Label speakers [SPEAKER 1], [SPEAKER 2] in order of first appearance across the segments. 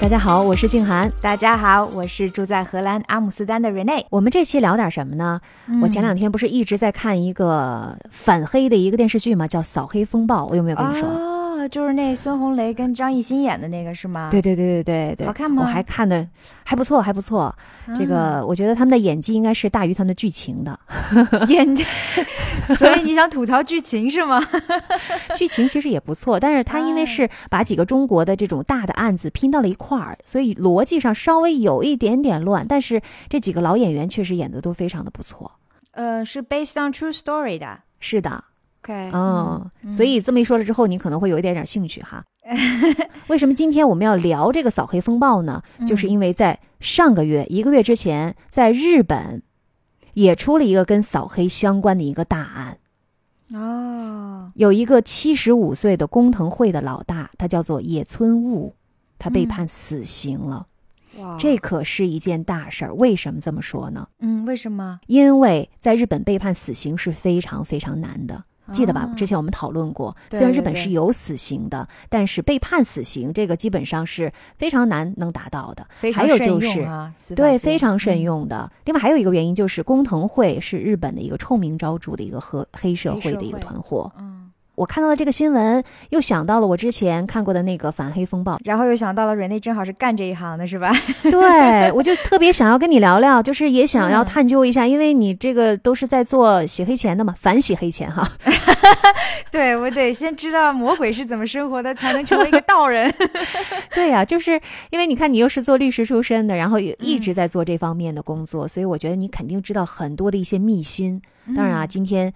[SPEAKER 1] 大家好，我是静涵。
[SPEAKER 2] 大家好，我是住在荷兰阿姆斯特丹的 Rene。
[SPEAKER 1] 我们这期聊点什么呢？我前两天不是一直在看一个反黑的一个电视剧吗？叫《扫黑风暴》，我有没有跟你说？
[SPEAKER 2] 就是那孙红雷跟张艺兴演的那个是吗？
[SPEAKER 1] 对对对对对对，
[SPEAKER 2] 好看吗？
[SPEAKER 1] 我还看的还不错，还不错。这个我觉得他们的演技应该是大于他们的剧情的。
[SPEAKER 2] 演技，所以你想吐槽剧情是吗？
[SPEAKER 1] 剧情其实也不错，但是他因为是把几个中国的这种大的案子拼到了一块儿，所以逻辑上稍微有一点点乱。但是这几个老演员确实演的都非常的不错。
[SPEAKER 2] 呃，是 based on true story 的。
[SPEAKER 1] 是的。
[SPEAKER 2] OK，
[SPEAKER 1] 嗯，所以这么一说了之后，你可能会有一点点兴趣哈。为什么今天我们要聊这个扫黑风暴呢？就是因为在上个月一个月之前，在日本也出了一个跟扫黑相关的一个大案。
[SPEAKER 2] 哦，
[SPEAKER 1] 有一个七十五岁的工藤会的老大，他叫做野村悟，他被判死刑了。
[SPEAKER 2] 哇，
[SPEAKER 1] 这可是一件大事儿。为什么这么说呢？
[SPEAKER 2] 嗯，为什么？
[SPEAKER 1] 因为在日本被判死刑是非常非常难的。记得吧？之前我们讨论过，虽然日本是有死刑的，但是被判死刑这个基本上是非常难能达到的。还有就是对非常慎用的。另外还有一个原因就是工藤会是日本的一个臭名昭著的一个和黑社会的一个团伙。
[SPEAKER 2] 嗯。
[SPEAKER 1] 我看到了这个新闻，又想到了我之前看过的那个反黑风暴，
[SPEAKER 2] 然后又想到了瑞内正好是干这一行的，是吧？
[SPEAKER 1] 对，我就特别想要跟你聊聊，就是也想要探究一下，因为你这个都是在做洗黑钱的嘛，反洗黑钱哈。
[SPEAKER 2] 对，我得先知道魔鬼是怎么生活的，才能成为一个道人。
[SPEAKER 1] 对呀，就是因为你看你又是做律师出身的，然后也一直在做这方面的工作，所以我觉得你肯定知道很多的一些秘辛。当然啊，今天。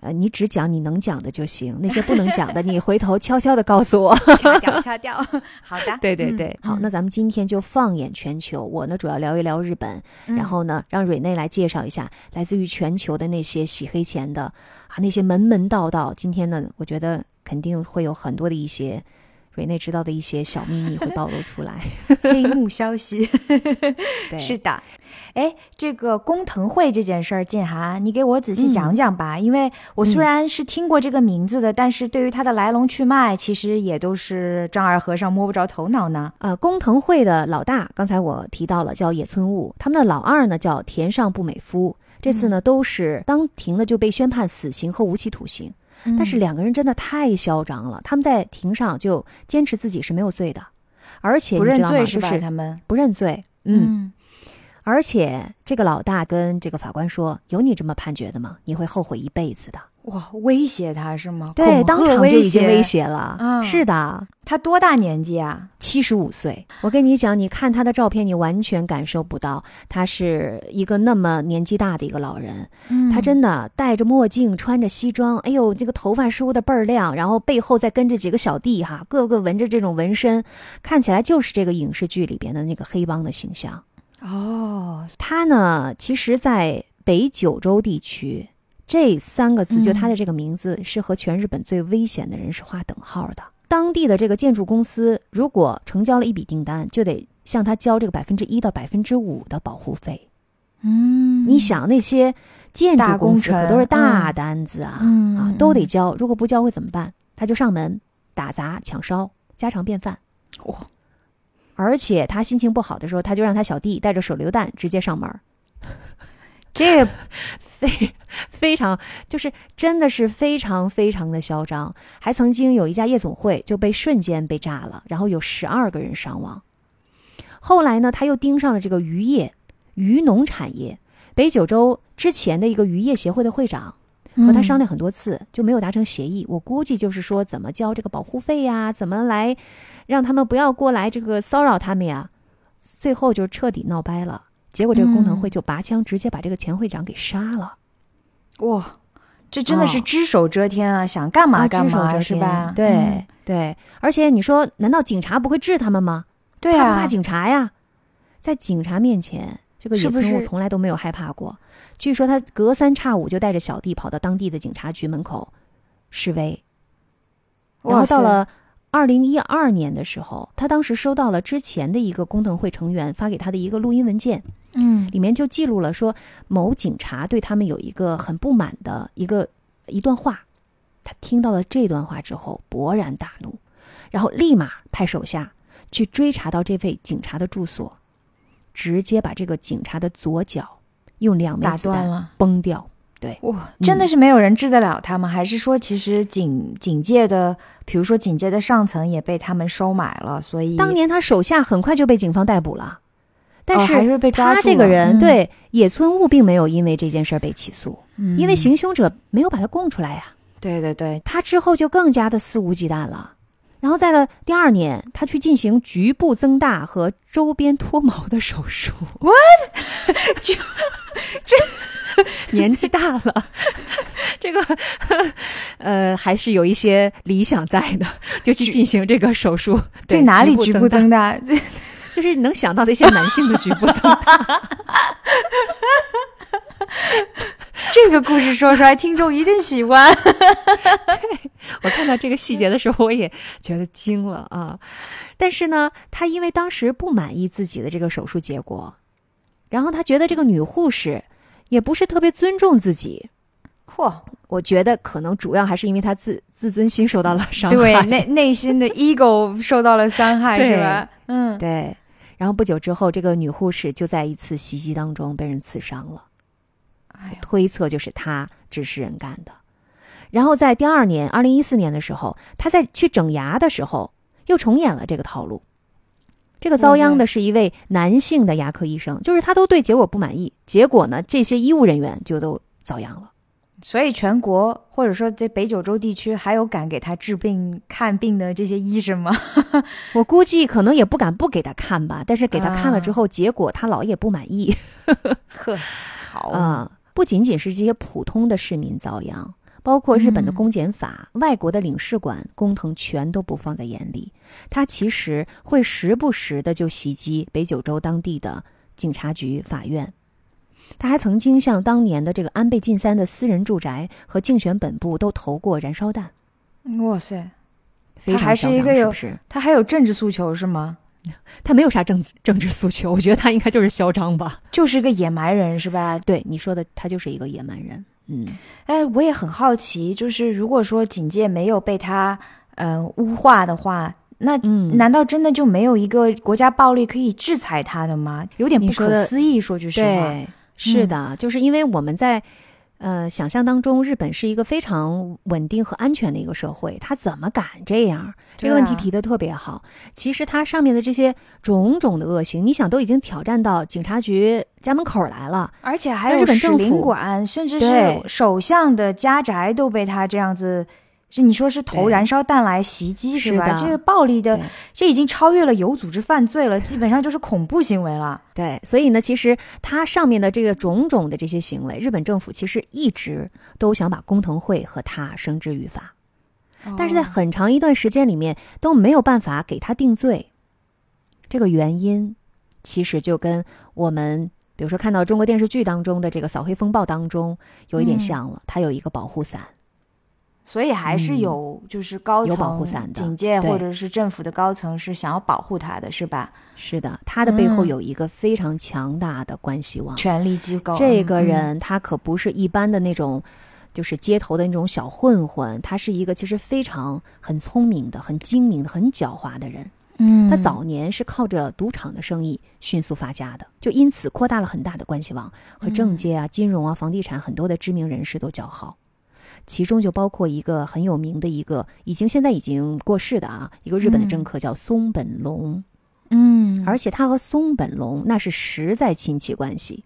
[SPEAKER 1] 呃，你只讲你能讲的就行，那些不能讲的，你回头悄悄的告诉我，
[SPEAKER 2] 掐掉，掐掉。好的，
[SPEAKER 1] 对对对，好，那咱们今天就放眼全球，我呢主要聊一聊日本，然后呢让瑞内来介绍一下来自于全球的那些洗黑钱的啊那些门门道道。今天呢，我觉得肯定会有很多的一些。瑞内知道的一些小秘密会暴露出来，
[SPEAKER 2] 黑幕消息。
[SPEAKER 1] 对，
[SPEAKER 2] 是的。哎，这个工藤会这件事儿，静涵，你给我仔细讲讲吧。因为我虽然是听过这个名字的，但是对于它的来龙去脉，其实也都是丈二和尚摸不着头脑呢。
[SPEAKER 1] 呃，工藤会的老大，刚才我提到了，叫野村悟。他们的老二呢，叫田上不美夫。这次呢，都是当庭呢就被宣判死刑和无期徒刑。但是两个人真的太嚣张了，他们在庭上就坚持自己是没有罪的，而且
[SPEAKER 2] 不认罪
[SPEAKER 1] 是吧？
[SPEAKER 2] 他们
[SPEAKER 1] 不认罪，嗯，而且这个老大跟这个法官说：“有你这么判决的吗？你会后悔一辈子的。”
[SPEAKER 2] 哇，威胁他是吗？
[SPEAKER 1] 对，当场就已经威胁
[SPEAKER 2] 了。
[SPEAKER 1] 嗯，是的。
[SPEAKER 2] 他多大年纪啊？
[SPEAKER 1] 七十五岁。我跟你讲，你看他的照片，你完全感受不到他是一个那么年纪大的一个老人。
[SPEAKER 2] 嗯，
[SPEAKER 1] 他真的戴着墨镜，穿着西装，哎呦，这个头发梳的倍儿亮，然后背后再跟着几个小弟哈，个个纹着这种纹身，看起来就是这个影视剧里边的那个黑帮的形象。
[SPEAKER 2] 哦，
[SPEAKER 1] 他呢，其实，在北九州地区。这三个字，就他的这个名字，是和全日本最危险的人是划等号的。当地的这个建筑公司，如果成交了一笔订单，就得向他交这个百分之一到百分之五的保护费。
[SPEAKER 2] 嗯，
[SPEAKER 1] 你想那些建筑公司可都是大单子啊，啊，都得交。如果不交会怎么办？他就上门打砸抢烧，家常便饭。
[SPEAKER 2] 哇！
[SPEAKER 1] 而且他心情不好的时候，他就让他小弟带着手榴弹直接上门。
[SPEAKER 2] 这
[SPEAKER 1] 非 非常就是真的是非常非常的嚣张，还曾经有一家夜总会就被瞬间被炸了，然后有十二个人伤亡。后来呢，他又盯上了这个渔业、渔农产业。北九州之前的一个渔业协会的会长和他商量很多次，就没有达成协议。我估计就是说怎么交这个保护费呀，怎么来让他们不要过来这个骚扰他们呀。最后就彻底闹掰了。结果这个工藤会就拔枪，直接把这个前会长给杀了。
[SPEAKER 2] 哇，这真的是只手遮天啊！想干嘛干嘛是吧？
[SPEAKER 1] 对对，而且你说，难道警察不会治他们吗？
[SPEAKER 2] 对啊，
[SPEAKER 1] 怕不怕警察呀？在警察面前，这个野村悟从来都没有害怕过。据说他隔三差五就带着小弟跑到当地的警察局门口。示威。然后到了二零一二年的时候，他当时收到了之前的一个工藤会成员发给他的一个录音文件，
[SPEAKER 2] 嗯
[SPEAKER 1] 里面就记录了说某警察对他们有一个很不满的一个一段话。他听到了这段话之后，勃然大怒，然后立马派手下去追查到这位警察的住所，直接把这个警察的左脚用两枚
[SPEAKER 2] 打
[SPEAKER 1] 子弹
[SPEAKER 2] 断了。
[SPEAKER 1] 崩掉。
[SPEAKER 2] 对哇，真的是没有人治得了他吗？还是说，其实警警界的，比如说警界的上层也被他们收买了，所以
[SPEAKER 1] 当年他手下很快就被警方逮捕了，但
[SPEAKER 2] 是
[SPEAKER 1] 他这个人、
[SPEAKER 2] 嗯
[SPEAKER 1] 对野村悟并没有因为这件事儿被起诉，
[SPEAKER 2] 嗯
[SPEAKER 1] 因为行凶者没有把他供出来呀、
[SPEAKER 2] 对对对，
[SPEAKER 1] 他之后就更加的肆无忌惮了。然后在了第二年，他去进行局部增大和周边脱毛的手术。What？这这 年纪大了，这个呃还是有一些理想在的，就去进行这个手术。对
[SPEAKER 2] 这哪里局部增大？这
[SPEAKER 1] 就是能想到的一些男性的局部增大。
[SPEAKER 2] 这个故事说出来，听众一定喜欢。
[SPEAKER 1] 我看到这个细节的时候，我也觉得惊了啊！但是呢，他因为当时不满意自己的这个手术结果，然后他觉得这个女护士也不是特别尊重自己。
[SPEAKER 2] 嚯，
[SPEAKER 1] 我觉得可能主要还是因为他自自尊心受到了伤害。
[SPEAKER 2] 对，内内心的 ego 受到了伤害，是吧？嗯，
[SPEAKER 1] 对。然后不久之后，这个女护士就在一次袭击当中被人刺伤了。
[SPEAKER 2] 哎，
[SPEAKER 1] 推测就是他指使人干的。然后在第二年，二零一四年的时候，他在去整牙的时候又重演了这个套路。这个遭殃的是一位男性的牙科医生，就是他都对结果不满意，结果呢，这些医务人员就都遭殃了。
[SPEAKER 2] 所以全国或者说这北九州地区还有敢给他治病看病的这些医生吗？
[SPEAKER 1] 我估计可能也不敢不给他看吧，但是给他看了之后，结果他老也不满意。
[SPEAKER 2] 呵，好
[SPEAKER 1] 啊、不仅仅是这些普通的市民遭殃，包括日本的
[SPEAKER 2] 嗯
[SPEAKER 1] 公检法、外国的领事馆、工藤全都不放在眼里。他其实会时不时的就袭击北九州当地的警察局、法院。他还曾经向当年的这个安倍晋三的私人住宅和竞选本部都投过燃烧弹，
[SPEAKER 2] 哇塞，
[SPEAKER 1] 非常
[SPEAKER 2] 他还是一个有
[SPEAKER 1] 是不是？
[SPEAKER 2] 他还有政治诉求是吗？
[SPEAKER 1] 他没有啥政治政治诉求，我觉得他应该就是嚣张吧。
[SPEAKER 2] 就是个野蛮人是吧？
[SPEAKER 1] 对你说的，他就是一个野蛮人。嗯，
[SPEAKER 2] 哎，我也很好奇，就是如果说警戒没有被他呃污化的话，那
[SPEAKER 1] 嗯
[SPEAKER 2] 难道真的就没有一个国家暴力可以制裁他的吗？有点不可思议，说句实话。
[SPEAKER 1] 对，是的，就是因为我们在呃想象当中，日本是一个非常稳定和安全的一个社会，他怎么敢这样？这个问题提的特别好。其实它上面的这些种种的恶行，你想都已经挑战到警察局家门口来了。
[SPEAKER 2] 而且还有
[SPEAKER 1] 日本政府
[SPEAKER 2] 领馆，甚至是首相的家宅都被他这样子，是你说是投燃烧弹来袭击？
[SPEAKER 1] 是吧
[SPEAKER 2] 这个暴力的，这已经超越了有组织犯罪了，基本上就是恐怖行为了。
[SPEAKER 1] 对，所以呢，其实它上面的这个种种的这些行为，日本政府其实一直都想把工藤会和他绳之于法。但是在
[SPEAKER 2] 哦
[SPEAKER 1] 很长一段时间里面都没有办法给他定罪。这个原因其实就跟我们比如说看到中国电视剧当中的这个扫黑风暴当中有一点
[SPEAKER 2] 嗯
[SPEAKER 1] 像了，它有一个保护伞。
[SPEAKER 2] 所以还是
[SPEAKER 1] 嗯
[SPEAKER 2] 有就是高层、
[SPEAKER 1] 有保护伞的
[SPEAKER 2] 警戒或者是政府的高层是想要保护他的，是吧？
[SPEAKER 1] 是的，他的背后
[SPEAKER 2] 嗯
[SPEAKER 1] 有一个非常强大的关系网。
[SPEAKER 2] 权力机构，
[SPEAKER 1] 这个
[SPEAKER 2] 嗯
[SPEAKER 1] 人他可不是一般的那种，就是街头的那种小混混，他是一个其实非常很聪明的、很精明的、很狡猾的人。
[SPEAKER 2] 嗯，
[SPEAKER 1] 他早年是靠着赌场的生意迅速发家的，就因此扩大了很大的关系网，和政界啊、金融啊、房地产很多的知名人士都交好。其中就包括一个很有名的一个，已经现在已经过世的啊，一个日本的政客叫松本龙，
[SPEAKER 2] 嗯，
[SPEAKER 1] 而且他和松本龙那是实在亲戚关系。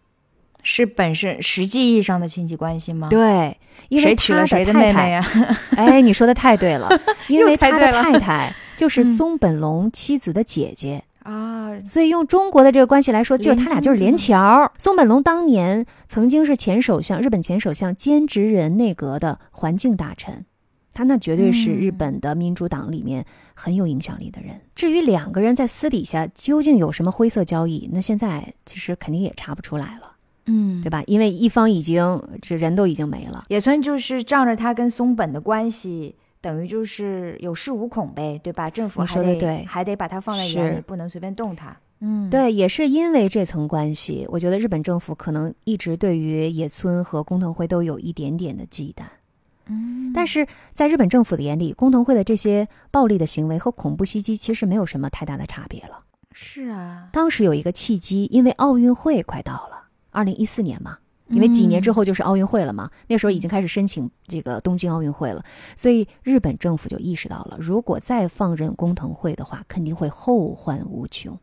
[SPEAKER 2] 是本身实际意义上的亲戚关系吗？，
[SPEAKER 1] 对，因为
[SPEAKER 2] 谁娶了
[SPEAKER 1] 他
[SPEAKER 2] 谁的
[SPEAKER 1] 太太
[SPEAKER 2] 妹妹呀？
[SPEAKER 1] 哎，你说的太对了，因为 他的太太就是
[SPEAKER 2] 嗯
[SPEAKER 1] 松本龙妻子的姐姐。
[SPEAKER 2] 啊，
[SPEAKER 1] 所以用中国的这个关系来说，就是他俩就是连桥。松本龙当年曾经是前首相，日本前首相兼职人内阁的环境大臣，他那绝对是
[SPEAKER 2] 嗯
[SPEAKER 1] 日本的民主党里面很有影响力的人。至于两个人在私底下究竟有什么灰色交易，那现在其实肯定也查不出来了。
[SPEAKER 2] 嗯
[SPEAKER 1] 对吧？因为一方已经这人都已经没了。
[SPEAKER 2] 也算就是仗着他跟松本的关系，等于就是有恃无恐呗，对吧？政府还得
[SPEAKER 1] 说得对
[SPEAKER 2] 还得把它放在眼里，不能随便动它。嗯，
[SPEAKER 1] 对，也是因为这层关系，我觉得日本政府可能一直对于野村和工藤会都有一点点的忌惮。
[SPEAKER 2] 嗯，
[SPEAKER 1] 但是在日本政府的眼里，工藤会的这些暴力的行为和恐怖袭击其实没有什么太大的差别了。
[SPEAKER 2] 是啊，
[SPEAKER 1] 当时有一个契机，因为奥运会快到了，二零一四年嘛，因为几年之
[SPEAKER 2] 后，
[SPEAKER 1] 就是奥运会了嘛，那时候已经开始申请这个东京奥运会了，所以日本政府就意识到了，如果再放任工藤会的话，肯定会后患无穷。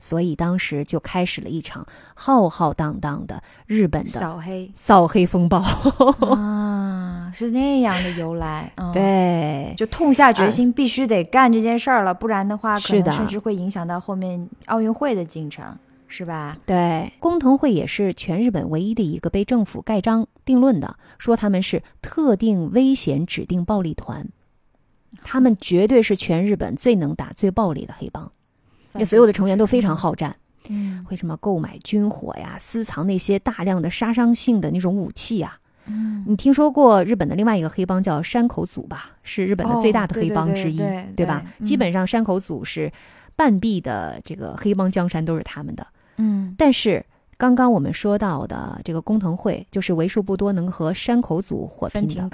[SPEAKER 1] 所以当时就开始了一场浩浩荡荡的日本的
[SPEAKER 2] 扫黑
[SPEAKER 1] 扫黑风暴。
[SPEAKER 2] 啊，是那样的由来。嗯，，
[SPEAKER 1] 对，
[SPEAKER 2] 就痛下决心，必须得干这件事儿了，不然的话，可
[SPEAKER 1] 是的
[SPEAKER 2] 能甚至会影响到后面奥运会的进程，是吧？
[SPEAKER 1] 对，工藤会也是全日本唯一的一个被政府盖章定论的，说他们是特定危险指定暴力团，他们绝对是全日本最能打、最暴力的黑帮，那所有的成员都非常好战，
[SPEAKER 2] 嗯
[SPEAKER 1] 会什么购买军火呀、私藏那些大量的杀伤性的那种武器呀。
[SPEAKER 2] 嗯，
[SPEAKER 1] 你听说过日本的另外一个黑帮叫山口组吧？是日本的最大的黑帮之一，
[SPEAKER 2] 哦对对对
[SPEAKER 1] 吧？
[SPEAKER 2] 对
[SPEAKER 1] 基本上山口组是半壁的这个黑帮江山都是他们的。
[SPEAKER 2] 嗯。
[SPEAKER 1] 但是刚刚我们说到的这个工藤会，就是为数不多能和山口组火拼的，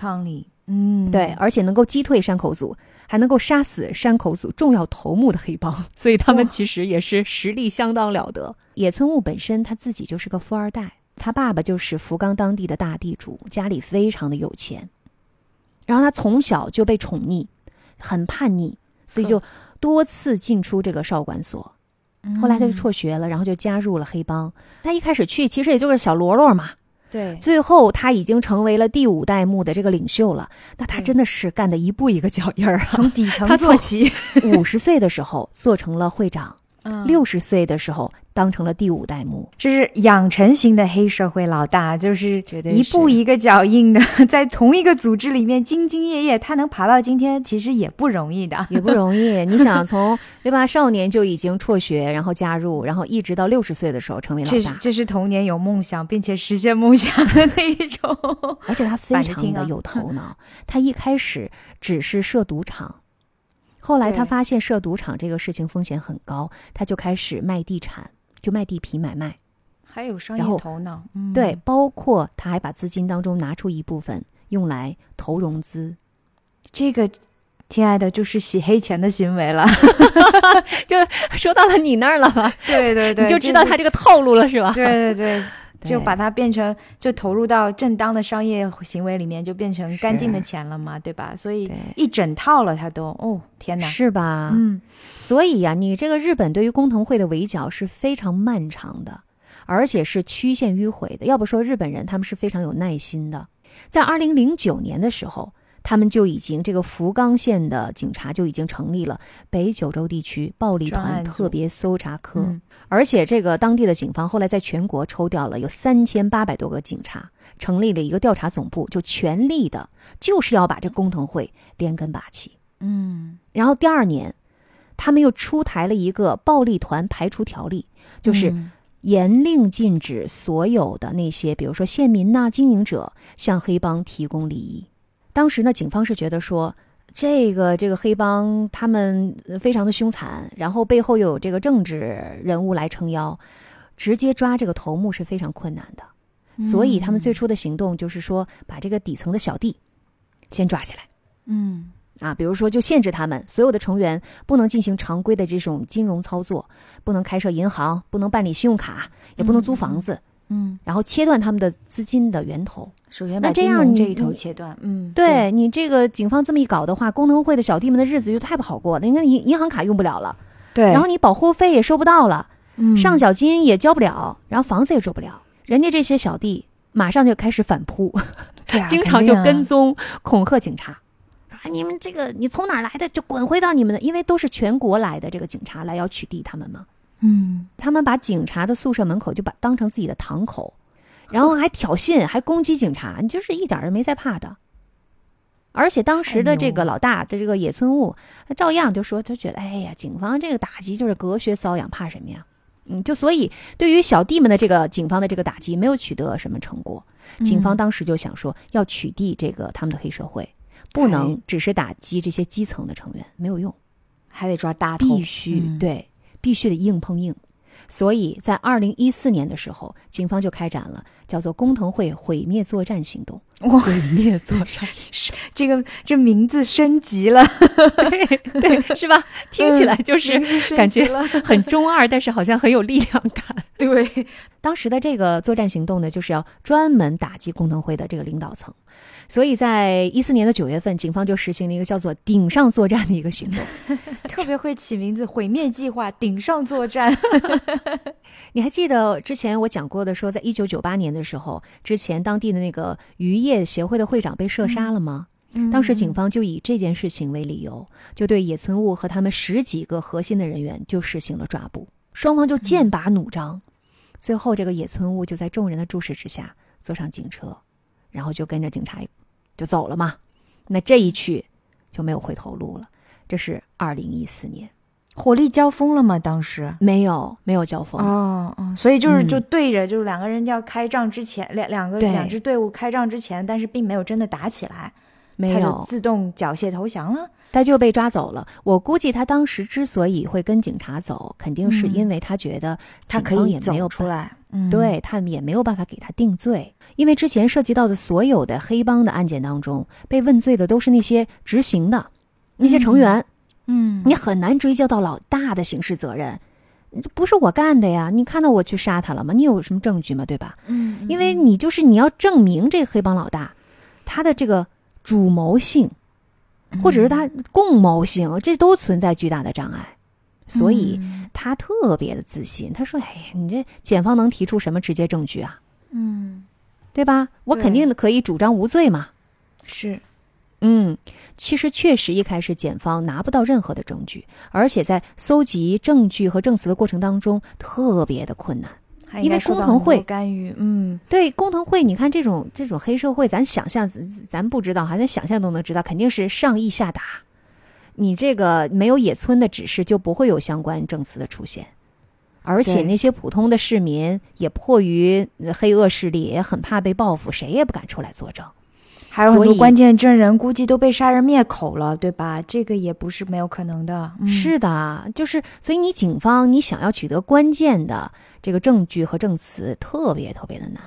[SPEAKER 2] 嗯，
[SPEAKER 1] 对，而且能够击退山口组，还能够杀死山口组重要头目的黑帮，所以他们其实也是实力相当了得。野村悟本身他自己就是个富二代，他爸爸就是福冈当地的大地主，家里非常的有钱，然后他从小就被宠溺，很叛逆，所以就多次进出这个少管所。
[SPEAKER 2] 嗯
[SPEAKER 1] 后来他就辍学了，然后就加入了黑帮。他一开始去其实也就是小喽啰嘛，
[SPEAKER 2] 对，
[SPEAKER 1] 最后他已经成为了第五代目的这个领袖了。那他真的是干的一步一个脚印儿啊！
[SPEAKER 2] 从底层做起，
[SPEAKER 1] 五十岁的时候做成了会长，
[SPEAKER 2] 嗯
[SPEAKER 1] 六十岁的时候当成了第五代目。
[SPEAKER 2] 这是养成型的黑社会老大，就是一步一个脚印的，在同一个组织里面兢兢业业，他能爬到今天，其实也不容易的。
[SPEAKER 1] 也不容易，你想从 对吧？少年就已经辍学，然后加入，然后一直到六十岁的时候成为老大，
[SPEAKER 2] 这是这是童年有梦想并且实现梦想的那一种。
[SPEAKER 1] 而且他非常的有头脑。他一开始只是设赌场，后来他发现设赌场这个事情风险很高，他就开始卖地产，就卖地皮买卖。
[SPEAKER 2] 还有商业头脑，嗯
[SPEAKER 1] 对，，包括他还把资金当中拿出一部分用来投融资，
[SPEAKER 2] 这个，亲爱的，就是洗黑钱的行为了。
[SPEAKER 1] 就说到了你那儿了吧？
[SPEAKER 2] 对对对，
[SPEAKER 1] 你就知道他这个套路了是吧？
[SPEAKER 2] 对对对，就把它变成就投入到正当的商业行为里面，就变成干净的钱了嘛，对吧？所以一整套了，他都哦天哪，
[SPEAKER 1] 是吧？
[SPEAKER 2] 嗯
[SPEAKER 1] 所以呀、你这个日本对于工藤会的围剿是非常漫长的，而且是曲线迂回的。要不说日本人他们是非常有耐心的。在二零零九年的时候，他们就已经这个福冈县的警察就已经成立了北九州地区暴力团特别搜查科，
[SPEAKER 2] 嗯
[SPEAKER 1] 而且这个当地的警方后来在全国抽调了有三千八百多个警察，成立了一个调查总部，就全力的就是要把这工藤会连根拔起。
[SPEAKER 2] 嗯，
[SPEAKER 1] 然后第二年，他们又出台了一个暴力团排除条例，就是
[SPEAKER 2] 嗯
[SPEAKER 1] 严令禁止所有的那些，比如说县民呐、经营者向黑帮提供利益。当时呢，警方是觉得说，这个这个黑帮他们呃非常的凶残，然后背后又有这个政治人物来撑腰，直接抓这个头目是非常困难的。所以他们最初的行动就是说，把这个底层的小弟先抓起来。
[SPEAKER 2] 嗯
[SPEAKER 1] 啊，比如说就限制他们所有的成员不能进行常规的这种金融操作，不能开设银行，不能办理信用卡，也不能租房子，
[SPEAKER 2] 嗯，
[SPEAKER 1] 然后切断他们的资金的源头。
[SPEAKER 2] 首先
[SPEAKER 1] 那这
[SPEAKER 2] 把金
[SPEAKER 1] 样你
[SPEAKER 2] 融这一头切断，嗯，
[SPEAKER 1] 对你这个警方这么一搞的话，工藤会的小弟们的日子就太不好过了。你看银银行卡用不了了，
[SPEAKER 2] 对，
[SPEAKER 1] 然后你保护费也收不到了，
[SPEAKER 2] 嗯
[SPEAKER 1] 上缴金也交不了，然后房子也住不了，人家这些小弟马上就开始反扑。
[SPEAKER 2] 对啊
[SPEAKER 1] 经常就跟踪恐吓警察，说哎你们这个你从哪儿来的就滚回到你们的，因为都是全国来的这个警察来要取缔他们嘛。
[SPEAKER 2] 嗯。
[SPEAKER 1] 他们把警察的宿舍门口就把当成自己的堂口，然后还挑衅，还攻击警察，你就是一点儿都没在怕的。而且当时的这个老大的这个野村悟，照样就说，就觉得哎呀，警方这个打击就是隔靴搔痒，怕什么呀？嗯，就所以对于小弟们的这个警方的这个打击没有取得什么成果，警方
[SPEAKER 2] 嗯
[SPEAKER 1] 当时就想说要取缔这个他们的黑社会，不能只是打击这些基层的成员，没有用。
[SPEAKER 2] 还得抓大头，
[SPEAKER 1] 必须、
[SPEAKER 2] 嗯。
[SPEAKER 1] 对，必须得硬碰硬。所以在二零一四年的时候，警方就开展了叫做“工藤会毁灭作战行动”。
[SPEAKER 2] 哇
[SPEAKER 1] 毁灭作战行
[SPEAKER 2] 这个这名字升级了，
[SPEAKER 1] 对，对，是吧？听起来就是感觉很中二，但是好像很有力量感。
[SPEAKER 2] 对，
[SPEAKER 1] 当时的这个作战行动呢，就是要专门打击工藤会的这个领导层。所以在一四年的九月份，警方就实行了一个叫做“顶上作战”的一个行动。
[SPEAKER 2] 特别会起名字，毁灭计划，顶上作战。
[SPEAKER 1] 你还记得之前我讲过的，说在一九九八年的时候，之前当地的那个渔业协会的会长被射杀了吗？当时警方就以这件事情为理由，就对野村悟和他们十几个核心的人员就实行了抓捕，双方就剑拔弩张。最后，这个野村悟就在众人的注视之下坐上警车，然后就跟着警察就走了嘛。那这一去就没有回头路了。这是二零一四年，
[SPEAKER 2] 火力交锋了吗？当时？
[SPEAKER 1] 没有没有交锋。
[SPEAKER 2] 哦哦，所以就是
[SPEAKER 1] 嗯
[SPEAKER 2] 就对着，就是两个人要开仗之前，两两个两支队伍开仗之前，但是并没有真的打起来，
[SPEAKER 1] 没有
[SPEAKER 2] 自动缴械投降了。
[SPEAKER 1] 他就被抓走了。我估计他当时之所以会跟警察走，肯定是因为他觉得
[SPEAKER 2] 他可
[SPEAKER 1] 警方
[SPEAKER 2] 以走
[SPEAKER 1] 也没有办
[SPEAKER 2] 出来，嗯，
[SPEAKER 1] 对他们也没有办法给他定罪，因为之前涉及到的所有的黑帮的案件当中，被问罪的都是那些执行的那些成员，
[SPEAKER 2] 嗯，
[SPEAKER 1] 你很难追究到老大的刑事责任。这不是我干的呀！你看到我去杀他了吗？你有什么证据吗？对吧？
[SPEAKER 2] 嗯，
[SPEAKER 1] 因为你就是你要证明这个黑帮老大他的这个主谋性，或者是他共谋性，这都存在巨大的障碍，所以
[SPEAKER 2] 嗯
[SPEAKER 1] 他特别的自信。他说：“哎，你这检方能提出什么直接证据啊？
[SPEAKER 2] 嗯
[SPEAKER 1] 对吧？我肯定可以主张无罪嘛。
[SPEAKER 2] 是
[SPEAKER 1] 嗯，其实确实一开始检方拿不到任何的证据，而且在搜集证据和证词的过程当中特别的困难。因为工藤会
[SPEAKER 2] 干预，嗯
[SPEAKER 1] 对工藤会，你看这种这种黑社会，咱想象咱咱不知道，还咱想象都能知道，肯定是上意下达。你这个没有野村的指示，就不会有相关证词的出现。而且那些普通的市民也迫于呃黑恶势力，也很怕被报复，谁也不敢出来作证。
[SPEAKER 2] 还有很多关键证人估计都被杀人灭口了，对吧？这个也不是没有可能的。嗯、
[SPEAKER 1] 是的，就是所以你警方你想要取得关键的这个证据和证词，特别特别的难。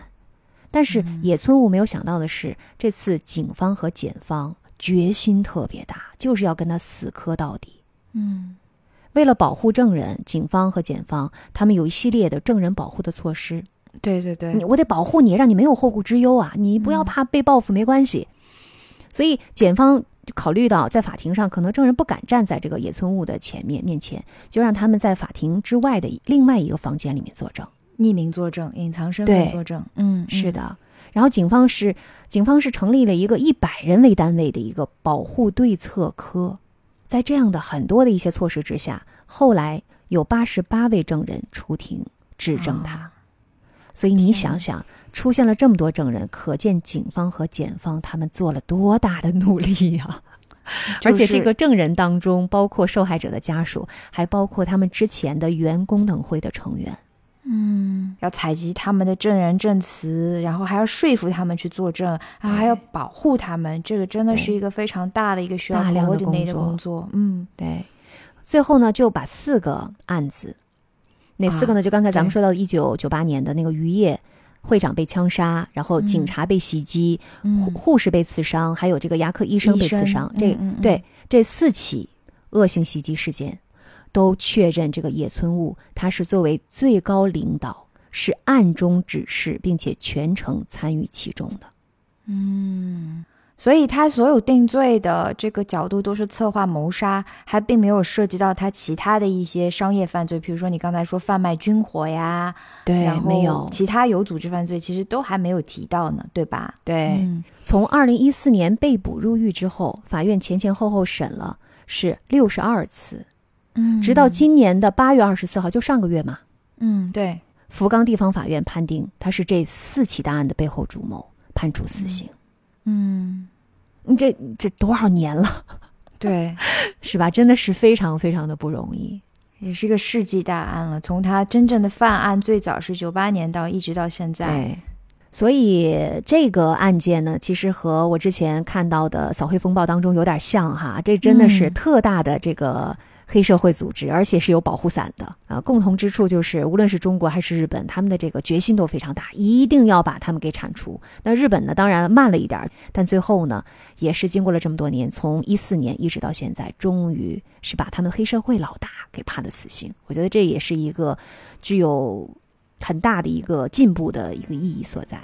[SPEAKER 1] 但是野村悟没有想到的是，这次警方和检方决心特别大，就是要跟他死磕到底。
[SPEAKER 2] 嗯
[SPEAKER 1] 为了保护证人，警方和检方他们有一系列的证人保护的措施。
[SPEAKER 2] 对对对，
[SPEAKER 1] 你我得保护你，让你没有后顾之忧啊！你不要怕被报复，没关系。所以检方就考虑到在法庭上可能证人不敢站在这个野村物的前面面前，就让他们在法庭之外的另外一个房间里面作证。
[SPEAKER 2] 匿名作证、隐藏身份
[SPEAKER 1] 对
[SPEAKER 2] 作证，嗯，
[SPEAKER 1] 是的，然后警方是警方是成立了一个一百人为单位的一个保护对策科，在这样的很多的一些措施之下，后来有八十八位证人出庭指证他。
[SPEAKER 2] 啊
[SPEAKER 1] 所以你想想，出现了这么多证人，可见警方和检方他们做了多大的努力呀、而且这个证人当中，包括受害者的家属，还包括他们之前的原工等会的成员。
[SPEAKER 2] 嗯，要采集他们的证人证词，然后还要说服他们去作证，然后还要保护他们，这个真的是一个非常大的一个需要
[SPEAKER 1] 大量的工作。
[SPEAKER 2] 嗯
[SPEAKER 1] 对，最后呢，就把四个案子，哪四个呢？就刚才咱们说到一九九八年的那个渔业会长被枪杀，然后警
[SPEAKER 2] 嗯
[SPEAKER 1] 察被袭击，护
[SPEAKER 2] 嗯，
[SPEAKER 1] 护士被刺伤，还有这个牙科医生被刺伤。这对这四起恶性袭击事件，都确认这个野村悟他是作为最高领导，是暗中指示，并且全程参与其中的。
[SPEAKER 2] 嗯，所以他所有定罪的这个角度都是策划谋杀，还并没有涉及到他其他的一些商业犯罪，比如说你刚才说贩卖军火呀，
[SPEAKER 1] 对
[SPEAKER 2] 然后
[SPEAKER 1] 没有。
[SPEAKER 2] 其他有组织犯罪，其实都还没有提到呢，对吧？
[SPEAKER 1] 对
[SPEAKER 2] 嗯。
[SPEAKER 1] 从二零一四年被捕入狱之后，法院前前后后审了是六十二次，
[SPEAKER 2] 嗯。
[SPEAKER 1] 直到今年的八月二十四号，就上个月嘛，
[SPEAKER 2] 嗯对，
[SPEAKER 1] 福冈地方法院判定他是这四起大案的背后主谋，判处死刑。
[SPEAKER 2] 嗯
[SPEAKER 1] 你这这多少年了，
[SPEAKER 2] 对，
[SPEAKER 1] 是吧？真的是非常非常的不容易。
[SPEAKER 2] 也是个世纪大案了。从他真正的犯案最早是九八年到一直到现在，
[SPEAKER 1] 对，所以这个案件呢，其实和我之前看到的扫黑风暴当中有点像哈，这真的是
[SPEAKER 2] 嗯
[SPEAKER 1] 特大的这个黑社会组织，而且是有保护伞的啊。共同之处就是，无论是中国还是日本，他们的这个决心都非常大，一定要把他们给铲除。那日本呢，当然慢了一点，但最后呢，也是经过了这么多年，从一四年一直到现在，终于是把他们黑社会老大给判了死刑。我觉得这也是一个具有很大的一个进步的一个意义所在。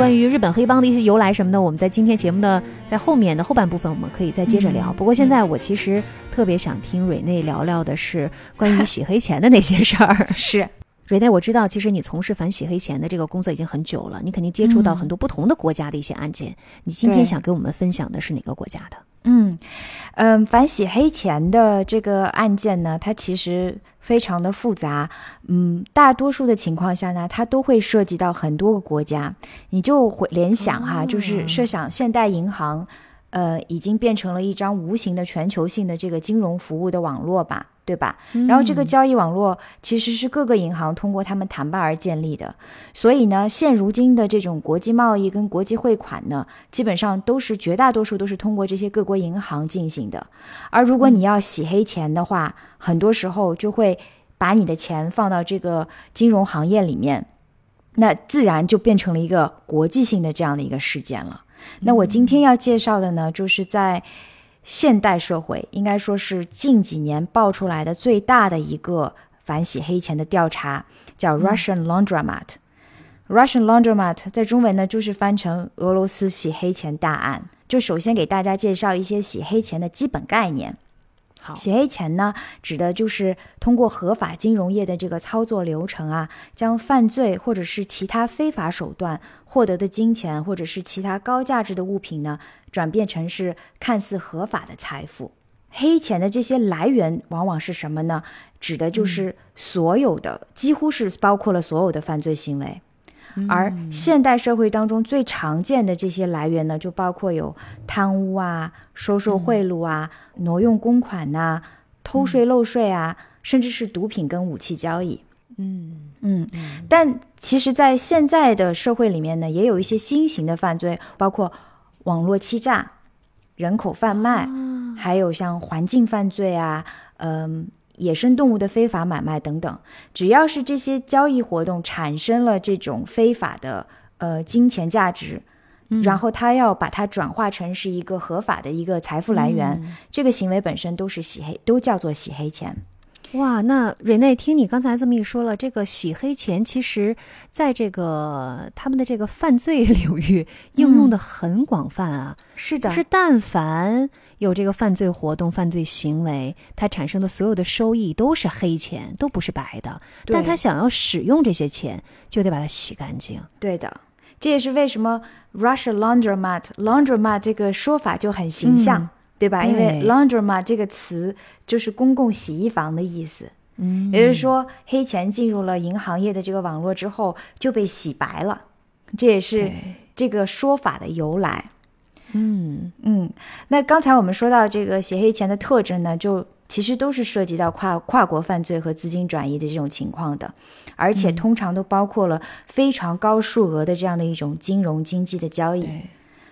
[SPEAKER 1] 关于日本黑帮的一些由来什么的，我们在今天节目的在后面的后半部分，我们可以再接着聊。
[SPEAKER 2] 嗯
[SPEAKER 1] 不过现在我其实特别想听蕊内聊聊的是关于洗黑钱的那些事儿。
[SPEAKER 2] 是
[SPEAKER 1] 蕊内，我知道其实你从事反洗黑钱的这个工作已经很久了，你肯定接触到
[SPEAKER 2] 嗯
[SPEAKER 1] 很多不同的国家的一些案件。你今天想给我们分享的是哪个国家的？
[SPEAKER 2] 嗯嗯，反洗黑钱的这个案件呢，它其实非常的复杂。嗯，大多数的情况下呢，它都会涉及到很多个国家。你就会联想哈，就是设想现代银行，呃，已经变成了一张无形的全球性的这个金融服务的网络吧。对吧？然后这个交易网络其实是各个银行通过他们谈判而建立的，所以呢，现如今的这种国际贸易跟国际汇款呢，基本上都是绝大多数都是通过这些各国银行进行的。而如果你要洗黑钱的话，很多时候就会把你的钱放到这个金融行业里面，那自然就变成了一个国际性的这样的一个事件了。那我今天要介绍的呢，就是在现代社会，应该说是近几年爆出来的最大的一个反洗黑钱的调查，叫 Russian Laundromat。Russian Laundromat 在中文呢就是翻成俄罗斯洗黑钱大案。就首先给大家介绍一些洗黑钱的基本概念。
[SPEAKER 1] 好，
[SPEAKER 2] 洗黑钱呢，指的就是通过合法金融业的这个操作流程啊，将犯罪或者是其他非法手段获得的金钱或者是其他高价值的物品呢，转变成是看似合法的财富。黑钱的这些来源往往是什么呢？指的就是所有的，几乎是包括了所有的犯罪行为。而现代社会当中最常见的这些来源呢，就包括有贪污啊、收受贿赂啊、挪用公款呐、偷税漏税啊，甚至是毒品跟武器交易。
[SPEAKER 1] 嗯。
[SPEAKER 2] 嗯，但其实，在现在的社会里面呢，也有一些新型的犯罪，包括网络欺诈、人口贩卖，还有像环境犯罪啊，嗯、野生动物的非法买卖等等。只要是这些交易活动产生了这种非法的呃金钱价值，然后他要把它转化成是一个合法的一个财富来源，这个行为本身都是洗黑，都叫做洗黑钱。
[SPEAKER 1] 哇，那瑞内，听你刚才这么一说了，这个洗黑钱其实在这个他们的这个犯罪领域应用的很广泛啊。
[SPEAKER 2] 是
[SPEAKER 1] 的是但凡有这个犯罪活动、犯罪行为，它产生的所有的收益都是黑钱，都不是白的。
[SPEAKER 2] 对
[SPEAKER 1] 但他想要使用这些钱，就得把它洗干净。
[SPEAKER 2] 对的，这也是为什么 Russia laundromat laundromat 这个说法就很形象，
[SPEAKER 1] 嗯
[SPEAKER 2] 对吧？因为 laundromat 这个词就是公共洗衣房的意思，
[SPEAKER 1] 嗯
[SPEAKER 2] 也就是说，黑钱进入了银行业的这个网络之后就被洗白了，这也是这个说法的由来。
[SPEAKER 1] 嗯
[SPEAKER 2] 嗯，那刚才我们说到这个洗黑钱的特征呢，就其实都是涉及到跨跨国犯罪和资金转移的这种情况的，而且通常都包括了非常高数额的这样的一种金融经济的交易。
[SPEAKER 1] 对，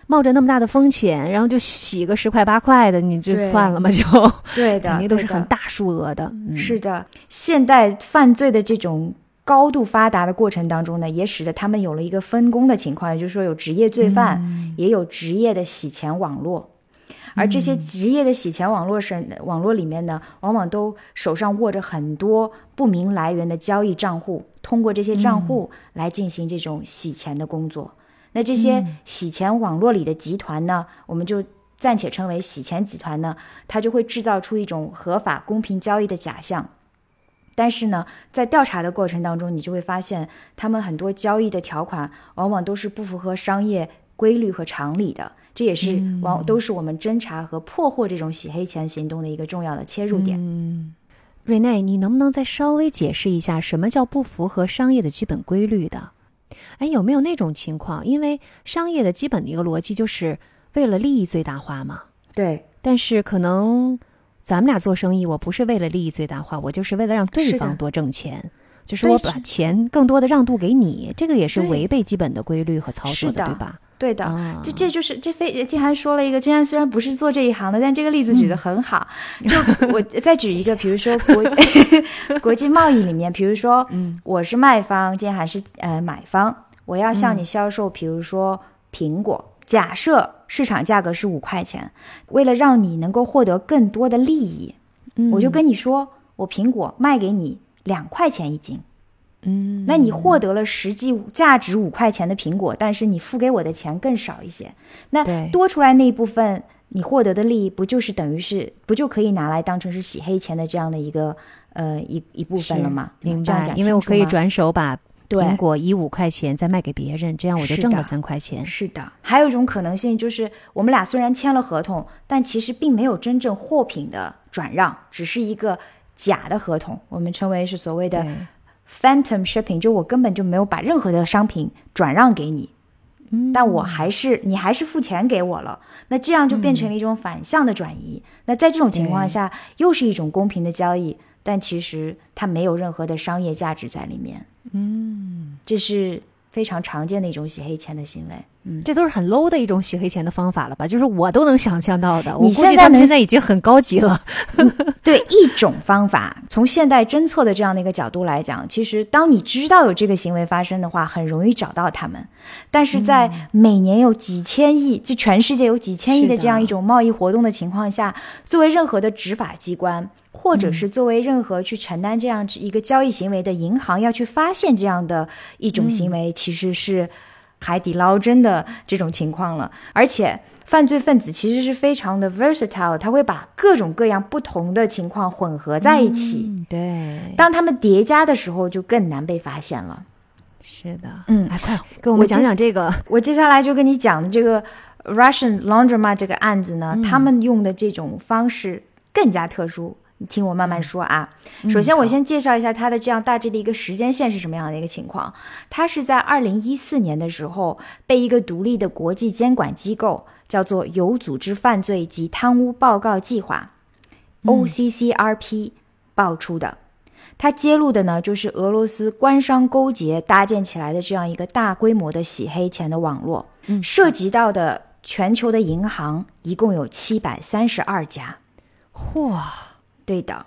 [SPEAKER 1] 冒着那么大的风险，然后就洗个十块八块的，你就算了嘛，就
[SPEAKER 2] 对的，
[SPEAKER 1] 肯定都是很大数额的。嗯、
[SPEAKER 2] 是的，现代犯罪的这种高度发达的过程当中呢，也使得他们有了一个分工的情况，也就是说有职业罪犯，也有职业的洗钱网络。而这些职业的洗钱网络是，网络里面呢，往往都手上握着很多不明来源的交易账户，通过这些账户来进行这种洗钱的工作。那这些洗钱网络里的集团呢，我们就暂且称为洗钱集团呢，它就会制造出一种合法公平交易的假象。但是呢，在调查的过程当中，你就会发现，他们很多交易的条款往往都是不符合商业规律和常理的，这也是往都是我们侦查和破获这种洗黑钱行动的一个重要的切入点。
[SPEAKER 1] 嗯，瑞内，你能不能再稍微解释一下，什么叫不符合商业的基本规律的？哎，有没有那种情况？因为商业的基本的一个逻辑就是为了利益最大化嘛。
[SPEAKER 2] 对，
[SPEAKER 1] 但是可能咱们俩做生意，我不是为了利益最大化，我就是为了让对方多挣钱，就是我把钱更多的让渡给你，这个也是违背基本的规律和操作
[SPEAKER 2] 是的
[SPEAKER 1] 对吧？
[SPEAKER 2] 对的。
[SPEAKER 1] 啊，
[SPEAKER 2] 这这就是这非静涵说了一个，静涵虽然不是做这一行的，但这个例子举得很好。就我 再举一个，比如说国 国际贸易里面，比如说
[SPEAKER 1] 嗯
[SPEAKER 2] 我是卖方，静涵是呃买方，我要向你销售，比如说苹果，假设市场价格是五块钱，为了让你能够获得更多的利益，
[SPEAKER 1] 嗯
[SPEAKER 2] 我就跟你说，我苹果卖给你两块钱一斤。
[SPEAKER 1] 嗯，
[SPEAKER 2] 那你获得了实际价值五块钱的苹果，但是你付给我的钱更少一些，那多出来那一部分你获得的利益，不就是等于是不就可以拿来当成是洗黑钱的这样的一个呃一一部分了吗？
[SPEAKER 1] 明白。因为我可以转手把苹果以五块钱再卖给别人，这样我就挣了三块钱。
[SPEAKER 2] 是的，还有一种可能性就是，我们俩虽然签了合同，但其实并没有真正货品的转让，只是一个假的合同，我们称为是所谓的
[SPEAKER 1] 对，
[SPEAKER 2] phantom shipping，就我根本就没有把任何的商品转让给你，
[SPEAKER 1] 嗯
[SPEAKER 2] 但我还是你还是付钱给我了，那这样就变成了一种反向的转移。那在这种情况下，又是一种公平的交易，但其实它没有任何的商业价值在里面。嗯，这是非常常见的一种洗黑钱的行为。嗯，
[SPEAKER 1] 这都是很 low 的一种洗黑钱的方法了吧？就是我都能想象到的。我估计他们
[SPEAKER 2] 现在
[SPEAKER 1] 已经很高级了。
[SPEAKER 2] 对一种方法，从现代侦测的这样的一个角度来讲，其实当你知道有这个行为发生的话，很容易找到他们。但是在每年有几千亿，就全世界有几千亿
[SPEAKER 1] 的
[SPEAKER 2] 这样一种贸易活动的情况下，作为任何的执法机关，或者是作为任何去承担这样一个交易行为的银行，要去发现这样的一种行为，其实是海底捞针的这种情况了，而且。犯罪分子其实是非常的 versatile，他会把各种各样不同的情况混合在一起。
[SPEAKER 1] 嗯，对，
[SPEAKER 2] 当他们叠加的时候，就更难被发现了。
[SPEAKER 1] 是的。
[SPEAKER 2] 嗯
[SPEAKER 1] 哎，快跟我们讲讲这个。
[SPEAKER 2] 我接下来就跟你讲的这个 Russian laundromat 这个案子呢，他们用的这种方式更加特殊。你听我慢慢说啊。首先，我先介绍一下它的这样大致的一个时间线是什么样的一个情况。它是在二零一四年的时候，被一个独立的国际监管机构叫做有组织犯罪及贪污报告计划 （OCCRP） 爆出的。它揭露的呢，就是俄罗斯官商勾结搭建起来的这样一个大规模的洗黑钱的网络，
[SPEAKER 1] 嗯
[SPEAKER 2] 涉及到的全球的银行一共有七百三十二家。
[SPEAKER 1] 嚯，
[SPEAKER 2] 对的，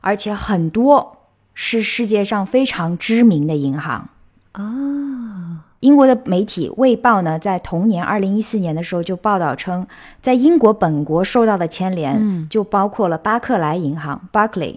[SPEAKER 2] 而且很多是世界上非常知名的银行
[SPEAKER 1] 啊。
[SPEAKER 2] 英国的媒体《卫报》呢，在同年二零一四年的时候就报道称，在英国本国受到的牵连，
[SPEAKER 1] 嗯
[SPEAKER 2] 就包括了巴克莱银行 （Barclay）、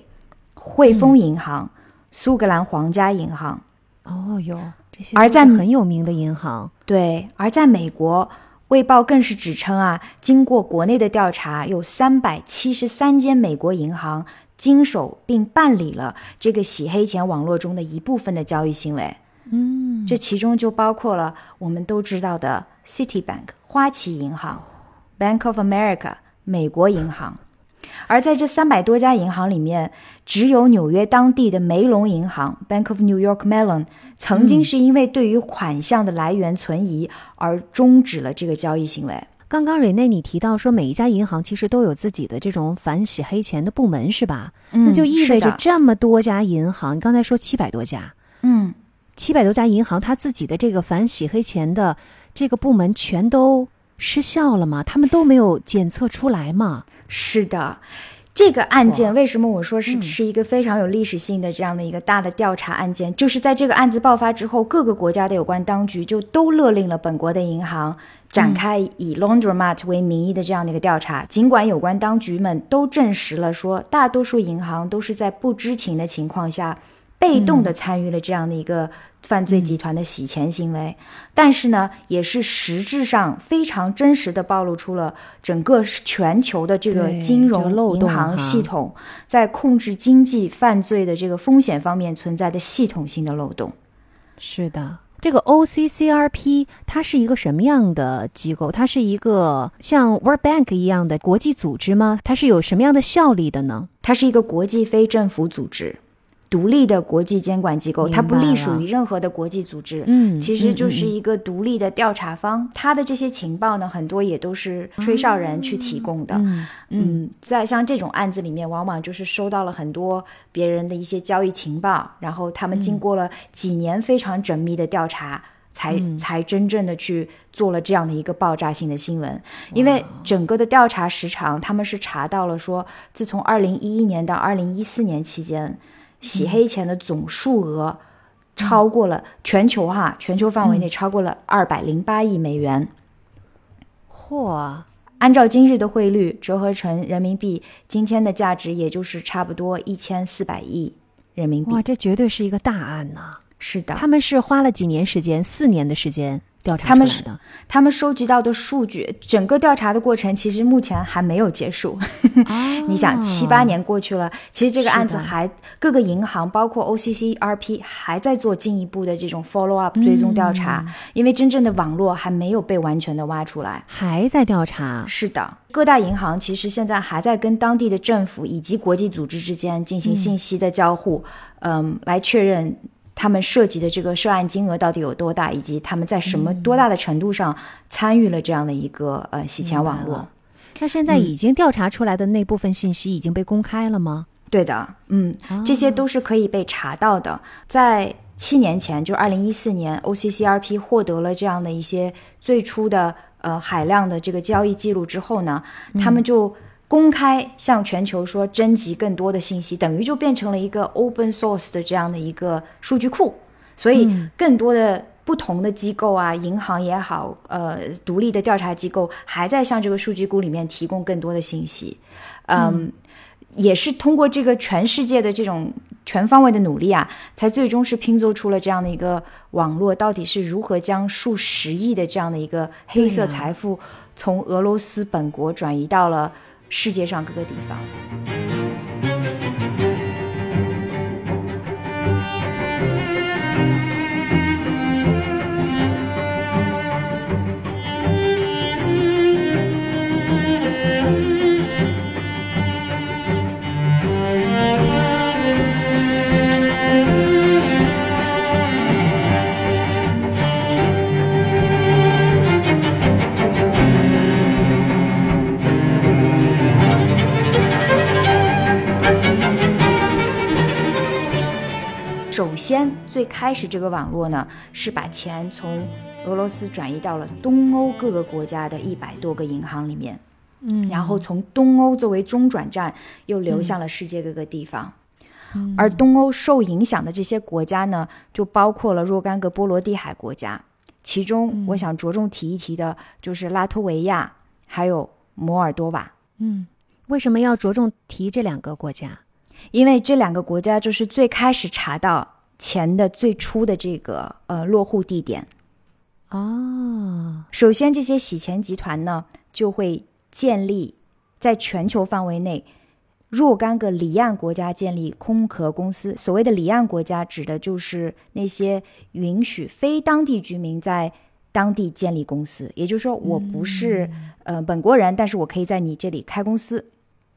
[SPEAKER 2] 汇丰银行、苏格兰皇家银行。
[SPEAKER 1] 哦哟，这些
[SPEAKER 2] 而在
[SPEAKER 1] 很有名的银行。
[SPEAKER 2] 对，而在美国，《卫报》更是指称啊，经过国内的调查，有三百七十三间美国银行经手并办理了这个洗黑钱网络中的一部分的交易行为。
[SPEAKER 1] 嗯，
[SPEAKER 2] 这其中就包括了我们都知道的 Citibank 花旗银行、Bank of America 美国银行。而在这三百多家银行里面，只有纽约当地的梅隆银行 （Bank of New York Mellon） 曾经是因为对于款项的来源存疑而终止了这个交易行为。
[SPEAKER 1] 刚刚瑞内你提到说，每一家银行其实都有自己的这种反洗黑钱的部门，是吧？
[SPEAKER 2] 嗯
[SPEAKER 1] 那就意味着这么多家银行，你刚才说七百多家，
[SPEAKER 2] 嗯，
[SPEAKER 1] 七百多家银行，它自己的这个反洗黑钱的这个部门全都失效了吗？他们都没有检测出来吗？
[SPEAKER 2] 是的。这个案件为什么我说是
[SPEAKER 1] 嗯
[SPEAKER 2] 是一个非常有历史性的这样的一个大的调查案件？就是在这个案子爆发之后，各个国家的有关当局就都勒令了本国的银行展开以 laundromat 为名义的这样的一个调查。尽管有关当局们都证实了说，大多数银行都是在不知情的情况下，被动的参与了这样的一个犯罪集团的洗钱行为，但是呢，也是实质上非常真实的暴露出了整个全球的这个金
[SPEAKER 1] 这个漏洞
[SPEAKER 2] 融银行系统在控制经济犯罪的这个风险方面存在的系统性的漏洞。
[SPEAKER 1] 是的。这个 OCCRP 它是一个什么样的机构？它是一个像 World Bank 一样的国际组织吗？它是有什么样的效力的呢？
[SPEAKER 2] 它是一个国际非政府组织，独立的国际监管机构，它不隶属于任何的国际组织。
[SPEAKER 1] 嗯，
[SPEAKER 2] 其实就是一个独立的调查方，他的这些情报呢，很多也都是吹哨人去提供的。
[SPEAKER 1] 嗯
[SPEAKER 2] 嗯，在像这种案子里面，往往就是收到了很多别人的一些交易情报，然后他们经过了几年非常缜密的调查，才、才真正的去做了这样的一个爆炸性的新闻。因为整个的调查时长，他们是查到了说，自从二零一一年到二零一四年期间，洗黑钱的总数额超过了全球哈，全球范围内超过了二百零八亿美元。
[SPEAKER 1] 嚯，
[SPEAKER 2] 按照今日的汇率折合成人民币，今天的价值也就是差不多一千四百亿人民币
[SPEAKER 1] 哇，。这绝对是一个大案呐！
[SPEAKER 2] 是的，
[SPEAKER 1] 他们是花了几年时间，四年的时间调查
[SPEAKER 2] 他们是
[SPEAKER 1] 出来的。
[SPEAKER 2] 他们收集到的数据，整个调查的过程其实目前还没有结束。你想，七八年过去了，其实这个案子还各个银行，包括 OCC、RP 还在做进一步的这种 follow up 追踪调查，因为真正的网络还没有被完全的挖出来。
[SPEAKER 1] 还在调查，
[SPEAKER 2] 是的，各大银行其实现在还在跟当地的政府以及国际组织之间进行信息的交互，嗯来确认他们涉及的这个涉案金额到底有多大，以及他们在什么多大的程度上参与了这样的一个呃洗钱网络。
[SPEAKER 1] 那现在已经调查出来的那部分信息已经被公开了吗？
[SPEAKER 2] 对的，嗯，这些都是可以被查到的。在七年前，就二零一四年，OCCRP 获得了这样的一些最初的呃海量的这个交易记录之后呢，他们就公开向全球说征集更多的信息，等于就变成了一个 open source 的这样的一个数据库，所以更多的。不同的机构啊，银行也好，呃，独立的调查机构还在向这个数据库里面提供更多的信息，嗯。也是通过这个全世界的这种全方位的努力啊，才最终是拼凑出了这样的一个网络，到底是如何将数十亿的这样的一个黑色财富从俄罗斯本国转移到了世界上各个地方。先，最开始这个网络呢，是把钱从俄罗斯转移到了东欧各个国家的一百多个银行里面，
[SPEAKER 1] 嗯
[SPEAKER 2] 然后从东欧作为中转站，又流向了世界各个地方。而东欧受影响的这些国家呢，就包括了若干个波罗的海国家，其中我想着重提一提的就是拉脱维亚，还有摩尔多瓦。
[SPEAKER 1] 嗯，为什么要着重提这两个国家？
[SPEAKER 2] 因为这两个国家就是最开始查到钱的最初的这个呃落户地点。
[SPEAKER 1] 哦，
[SPEAKER 2] 首先，这些洗钱集团呢就会建立在全球范围内若干个离岸国家建立空壳公司。所谓的离岸国家，指的就是那些允许非当地居民在当地建立公司。也就是说，我不是、呃本国人，但是我可以在你这里开公司。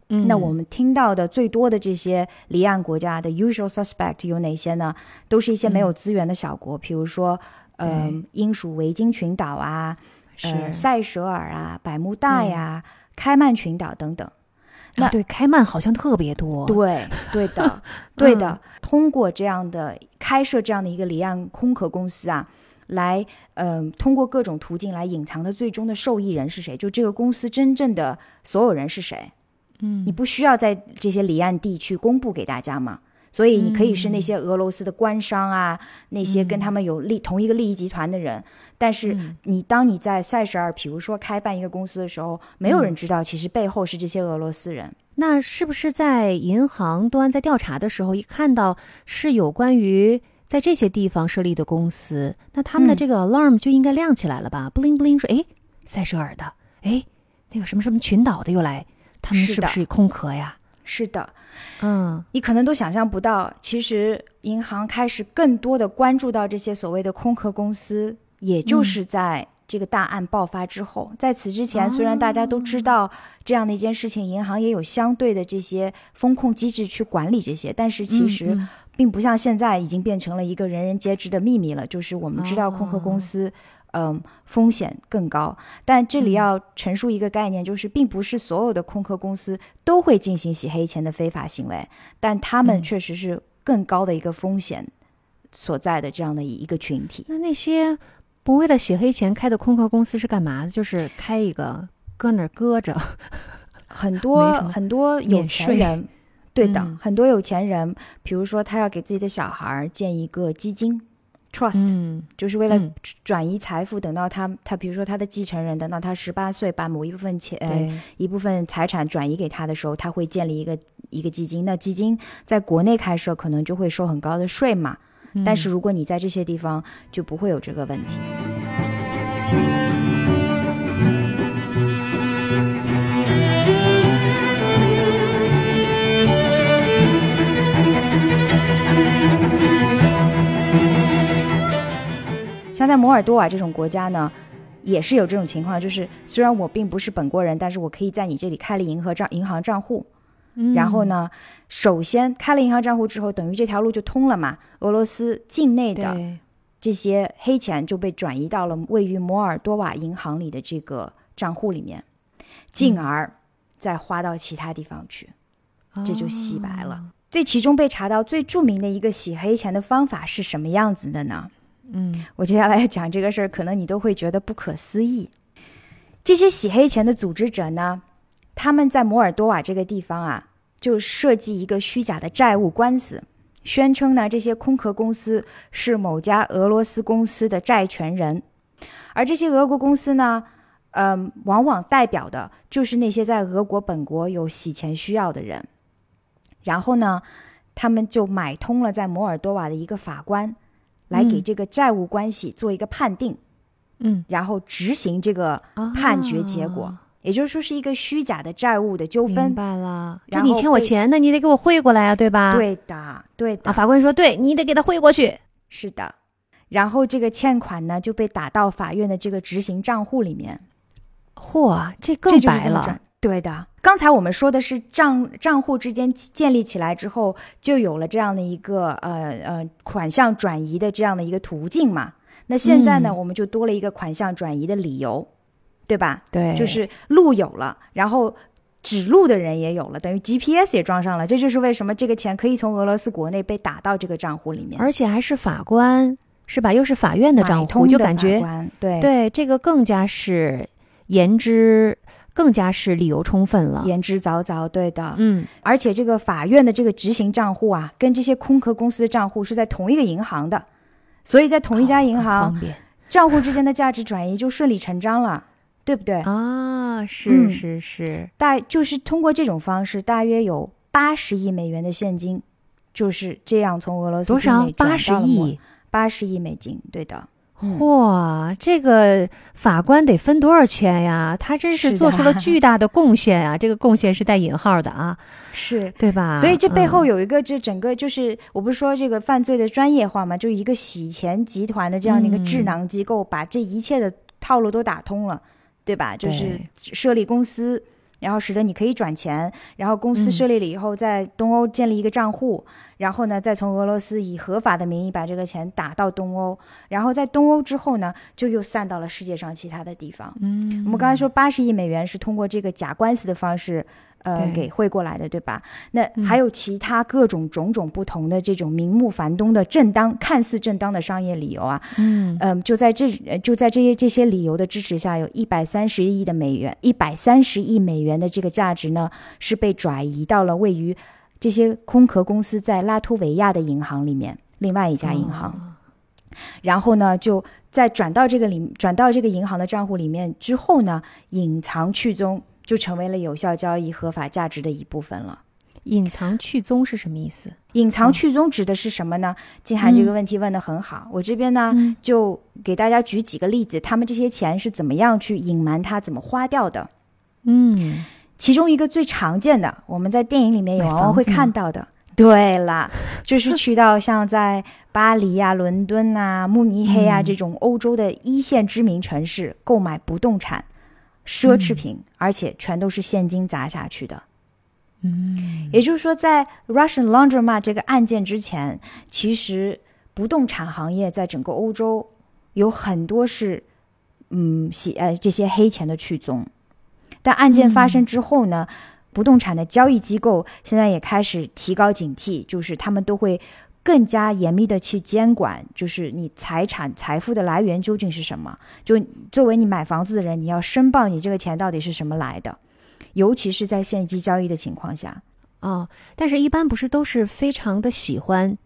[SPEAKER 1] 嗯
[SPEAKER 2] 那我们听到的最多的这些离岸国家的 usual suspect 有哪些呢？都是一些没有资源的小国，比如说，呃，英属维京群岛啊，呃，塞舌尔啊，百慕大呀，开曼群岛等等。那
[SPEAKER 1] 啊，对，开曼好像特别多。
[SPEAKER 2] 对，对的，对的。通过这样的开设这样的一个离岸空壳公司啊，来，嗯、通过各种途径来隐藏的最终的受益人是谁？就这个公司真正的所有人是谁？嗯，你不需要在这些离岸地区公布给大家嘛。所以你可以是那些俄罗斯的官商啊，那些跟他们有利同一个利益集团的人，但是你当你在塞舌尔，比如说开办一个公司的时候，没有人知道其实背后是这些俄罗斯人。
[SPEAKER 1] 那是不是在银行端在调查的时候，一看到是有关于在这些地方设立的公司，那他们的
[SPEAKER 2] 嗯
[SPEAKER 1] 这个 alarm 就应该亮起来了吧？不灵不灵，说哎，塞舌尔的，哎，那个什么什么群岛的又来，他们
[SPEAKER 2] 是
[SPEAKER 1] 不是空壳呀？
[SPEAKER 2] 是的，
[SPEAKER 1] 嗯
[SPEAKER 2] 你可能都想象不到，其实银行开始更多的关注到这些所谓的空壳公司，也就是在这个大案爆发之后。在此之前，虽然大家都知道这样的一件事情，银行也有相对的这些风控机制去管理这些，但是其实
[SPEAKER 1] 嗯
[SPEAKER 2] 并不像现在已经变成了一个人人皆知的秘密了。就是我们知道空壳
[SPEAKER 1] 哦
[SPEAKER 2] 公司，嗯、风险更高。但这里要陈述一个概念，就是并不是所有的空壳公司都会进行洗黑钱的非法行为，但他们
[SPEAKER 1] 嗯
[SPEAKER 2] 确实是更高的一个风险所在的这样的一个群体。
[SPEAKER 1] 那那些不为了洗黑钱开的空壳公司是干嘛的？就是开一个搁那儿搁着，
[SPEAKER 2] 很多很多有钱人，对的，
[SPEAKER 1] 嗯
[SPEAKER 2] 很多有钱人，比如说他要给自己的小孩建一个基金 trust，、
[SPEAKER 1] 嗯
[SPEAKER 2] 就是为了
[SPEAKER 1] 嗯
[SPEAKER 2] 转移财富，等到他他比如说他的继承人，等到他十八岁，把某一部分钱、呃、一部分财产转移给他的时候，他会建立一个一个基金。那基金在国内开设可能就会收很高的税嘛，但
[SPEAKER 1] 嗯
[SPEAKER 2] 是如果你在这些地方就不会有这个问题。像在摩尔多瓦这种国家呢，也是有这种情况，就是虽然我并不是本国人，但是我可以在你这里开了银河账银行账户，
[SPEAKER 1] 嗯
[SPEAKER 2] 然后呢，首先开了银行账户之后，等于这条路就通了嘛。俄罗斯境内的，这些黑钱就被转移到了位于摩尔多瓦银行里的这个账户里面，进而再花到其他地方去，这就洗白了。
[SPEAKER 1] 哦
[SPEAKER 2] 这其中被查到最著名的一个洗黑钱的方法是什么样子的呢？
[SPEAKER 1] 嗯
[SPEAKER 2] 我接下来要讲这个事儿，可能你都会觉得不可思议。这些洗黑钱的组织者呢，他们在摩尔多瓦这个地方啊，就设计一个虚假的债务官司，宣称呢这些空壳公司是某家俄罗斯公司的债权人，而这些俄国公司呢，嗯、往往代表的就是那些在俄国本国有洗钱需要的人。然后呢，他们就买通了在摩尔多瓦的一个法官，来给
[SPEAKER 1] 嗯
[SPEAKER 2] 这个债务关系做一个判定，
[SPEAKER 1] 嗯，
[SPEAKER 2] 然后执行这个判决结果。
[SPEAKER 1] 啊
[SPEAKER 2] 也就是说，是一个虚假的债务的纠纷明。
[SPEAKER 1] 白了。就你
[SPEAKER 2] 然后被
[SPEAKER 1] 欠我钱，那你得给我汇过来啊，对吧？
[SPEAKER 2] 对的，对的，
[SPEAKER 1] 啊，法官说，对你得给他汇过去。
[SPEAKER 2] 是的。然后这个欠款呢，就被打到法院的这个执行账户里面，
[SPEAKER 1] 嚯，这
[SPEAKER 2] 这
[SPEAKER 1] 更白了。
[SPEAKER 2] 对的，刚才我们说的是账账户之间建立起来之后，就有了这样的一个呃呃款项转移的这样的一个途径嘛。那现在呢，
[SPEAKER 1] 嗯
[SPEAKER 2] 我们就多了一个款项转移的理由，对吧？
[SPEAKER 1] 对，
[SPEAKER 2] 就是路有了，然后指路的人也有了，等于 GPS 也装上了。这就是为什么这个钱可以从俄罗斯国内被打到这个账户里面。
[SPEAKER 1] 而且还是法官，是吧？又是法院的账户，
[SPEAKER 2] 买通的法
[SPEAKER 1] 就感觉
[SPEAKER 2] 对
[SPEAKER 1] 对这个更加是言之，更加是理由充分了。
[SPEAKER 2] 言之凿凿，对的。
[SPEAKER 1] 嗯，
[SPEAKER 2] 而且这个法院的这个执行账户啊，跟这些空壳公司的账户是在同一个银行的，所以在同一家银行，
[SPEAKER 1] 方便
[SPEAKER 2] 账户之间的价值转移就顺理成章了，对不对？
[SPEAKER 1] 啊，是
[SPEAKER 2] 嗯
[SPEAKER 1] 是是，
[SPEAKER 2] 大就是通过这种方式，大约有八十亿美元的现金，就是这样从俄罗斯
[SPEAKER 1] 多少？八十亿。
[SPEAKER 2] 八十亿美金，对的。嗯
[SPEAKER 1] 嚯，这个法官得分多少钱呀？他真是做出了巨大的贡献啊！这个贡献是带引号的啊，
[SPEAKER 2] 是，
[SPEAKER 1] 对吧？
[SPEAKER 2] 所以这背后
[SPEAKER 1] 嗯
[SPEAKER 2] 有一个，这整个就是我不是说这个犯罪的专业化嘛，就一个洗钱集团的这样的一个智
[SPEAKER 1] 嗯
[SPEAKER 2] 囊机构，把这一切的套路都打通了，对吧？就是设立公司，然后使得你可以转钱，然后公司
[SPEAKER 1] 嗯
[SPEAKER 2] 设立了以后，在东欧建立一个账户，然后呢，再从俄罗斯以合法的名义把这个钱打到东欧，然后在东欧之后呢，就又散到了世界上其他的地方。
[SPEAKER 1] 嗯，
[SPEAKER 2] 我们刚才说八十亿美元是通过这个假官司的方式，呃，给汇过来的，对吧？那
[SPEAKER 1] 嗯
[SPEAKER 2] 还有其他各种种种不同的这种名目繁东的正当、看似正当的商业理由啊，
[SPEAKER 1] 嗯
[SPEAKER 2] 嗯，就在这呃就在这些这些理由的支持下，有一百三十亿的美元，一百三十亿美元的这个价值呢，是被转移到了位于这些空壳公司在拉脱维亚的银行里面，另外一家银行。
[SPEAKER 1] 哦
[SPEAKER 2] 然后呢，就在转到这个里转到这个银行的账户里面之后呢，隐藏去踪，就成为了有效交易合法价值的一部分了。
[SPEAKER 1] 隐藏去踪是什么意思？
[SPEAKER 2] 隐藏
[SPEAKER 1] 哦
[SPEAKER 2] 去踪指的是什么呢？静涵这个问题问得很好，我这边呢、
[SPEAKER 1] 嗯
[SPEAKER 2] 就给大家举几个例子，他们这些钱是怎么样去隐瞒它，怎么花掉的。
[SPEAKER 1] 嗯，
[SPEAKER 2] 其中一个最常见的，我们在电影里面也往往会看到的。对啦，就是去到像在巴黎啊、伦敦啊、慕尼黑啊、
[SPEAKER 1] 嗯
[SPEAKER 2] 这种欧洲的一线知名城市购买不动产、奢侈品，而且全都是现金砸下去的。
[SPEAKER 1] 嗯，
[SPEAKER 2] 也就是说，在 Russian Laundromat 这个案件之前，其实不动产行业在整个欧洲有很多是嗯洗呃这些黑钱的去踪。但案件发生之后呢，不动产的交易机构现在也开始提高警惕，就是他们都会更加严密的去监管，就是你财产财富的来源究竟是什么。就作为你买房子的人，你要申报你这个钱到底是什么来的，尤其是在现金交易的情况下。
[SPEAKER 1] 哦，但是一般不是都是非常的喜欢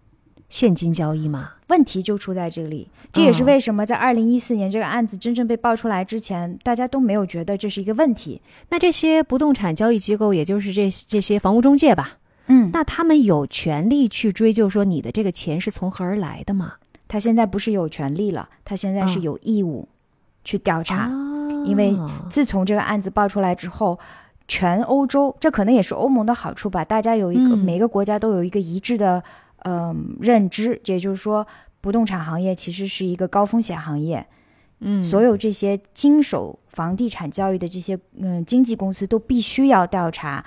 [SPEAKER 1] 现金交易吗？
[SPEAKER 2] 问题就出在这里，这也是为什么在二零一四年这个案子真正被爆出来之前，大家都没有觉得这是一个问题。
[SPEAKER 1] 那这些不动产交易机构，也就是这这些房屋中介吧，
[SPEAKER 2] 嗯，
[SPEAKER 1] 那他们有权利去追究说你的这个钱是从何而来的吗？
[SPEAKER 2] 他现在不是有权利了，他现在是有义务去调查，因为自从这个案子爆出来之后。全欧洲，这可能也是欧盟的好处吧。大家有一个，每个国家都有一个一致的，嗯，认知，也就是说，不动产行业其实是一个高风险行业。
[SPEAKER 1] 嗯，
[SPEAKER 2] 所有这些经手房地产交易的这些，嗯，经纪公司都必须要调查